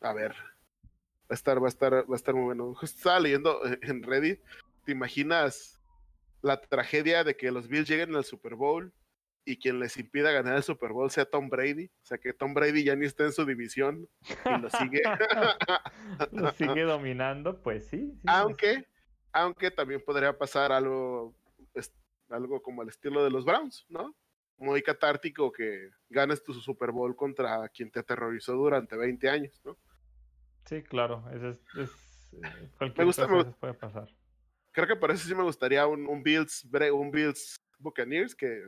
a ver, va a estar, va a estar, va a estar muy bueno. Justo estaba leyendo en Reddit ¿Te imaginas la tragedia de que los Bills lleguen al Super Bowl y quien les impida ganar el Super Bowl sea Tom Brady? O sea, que Tom Brady ya ni está en su división y lo sigue. [laughs] lo sigue [laughs] dominando, pues sí. aunque, aunque también podría pasar algo, algo como el estilo de los Browns, ¿no? Muy catártico que ganes tu Super Bowl contra quien te aterrorizó durante 20 años, ¿no? Sí, claro, es, eh, cualquier me gusta, cosa puede pasar creo que por eso sí me gustaría un, un Bills un Bills Buccaneers que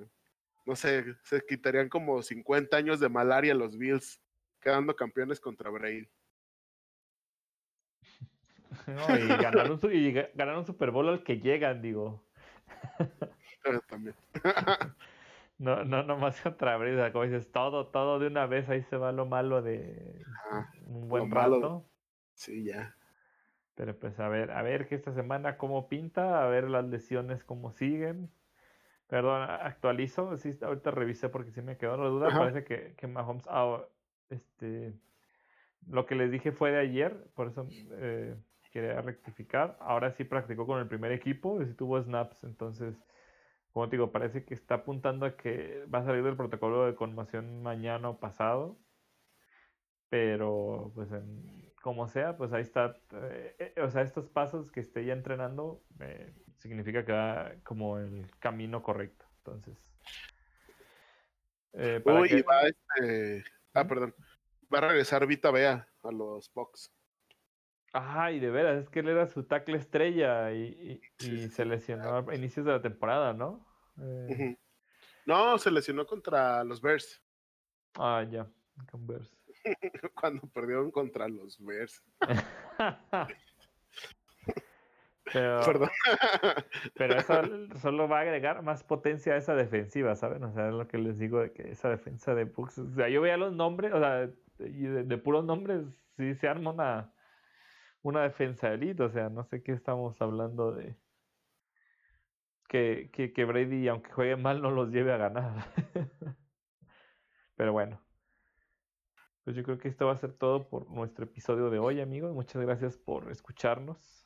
no sé, se quitarían como 50 años de malaria los Bills quedando campeones contra Brady. [laughs] y, ganar un, y ganar un Super Bowl al que llegan, digo. también. [laughs] no, no, nomás contra Brady, como dices, todo, todo de una vez, ahí se va lo malo de un buen rato. Sí, ya. Pero pues a ver, a ver que esta semana cómo pinta, a ver las lesiones cómo siguen. Perdón, actualizo, sí, ahorita revisé porque sí me quedó la duda. Parece que, que Mahomes, ah, este, lo que les dije fue de ayer, por eso eh, quería rectificar. Ahora sí practicó con el primer equipo, y sí tuvo snaps, entonces, como te digo, parece que está apuntando a que va a salir del protocolo de conmoción mañana o pasado. Pero, pues, en, como sea, pues ahí está. Eh, eh, o sea, estos pasos que esté ya entrenando significa que va como el camino correcto. Entonces. Uy, va este. Ah, perdón. Va a regresar Vita Bea a los Bucks. Ajá, y de veras, es que él era su tackle estrella y, se lesionó a inicios de la temporada, ¿no? No, se lesionó contra los Bears. Ah, ya, con Bears. [laughs] cuando perdieron contra los Bears. [laughs] [laughs] pero, Perdón. [laughs] pero eso solo va a agregar más potencia a esa defensiva, ¿saben? O sea, es lo que les digo de que esa defensa de Bucks, o sea, yo veía los nombres, o sea, y de, puros nombres sí se arma una, una defensa elite, o sea, no sé qué estamos hablando de que, que, que Brady, aunque juegue mal, no los lleve a ganar. [laughs] pero bueno. Pues yo creo que esto va a ser todo por nuestro episodio de hoy, amigos. Muchas gracias por escucharnos.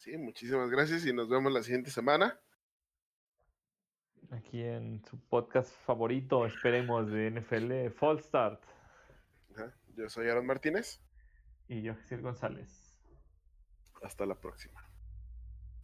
Sí, muchísimas gracias y nos vemos la siguiente semana. Aquí en su podcast favorito, esperemos, de NFL, Fall Start. Yo soy Aaron Martínez. Y yo, Jesús González. Hasta la próxima.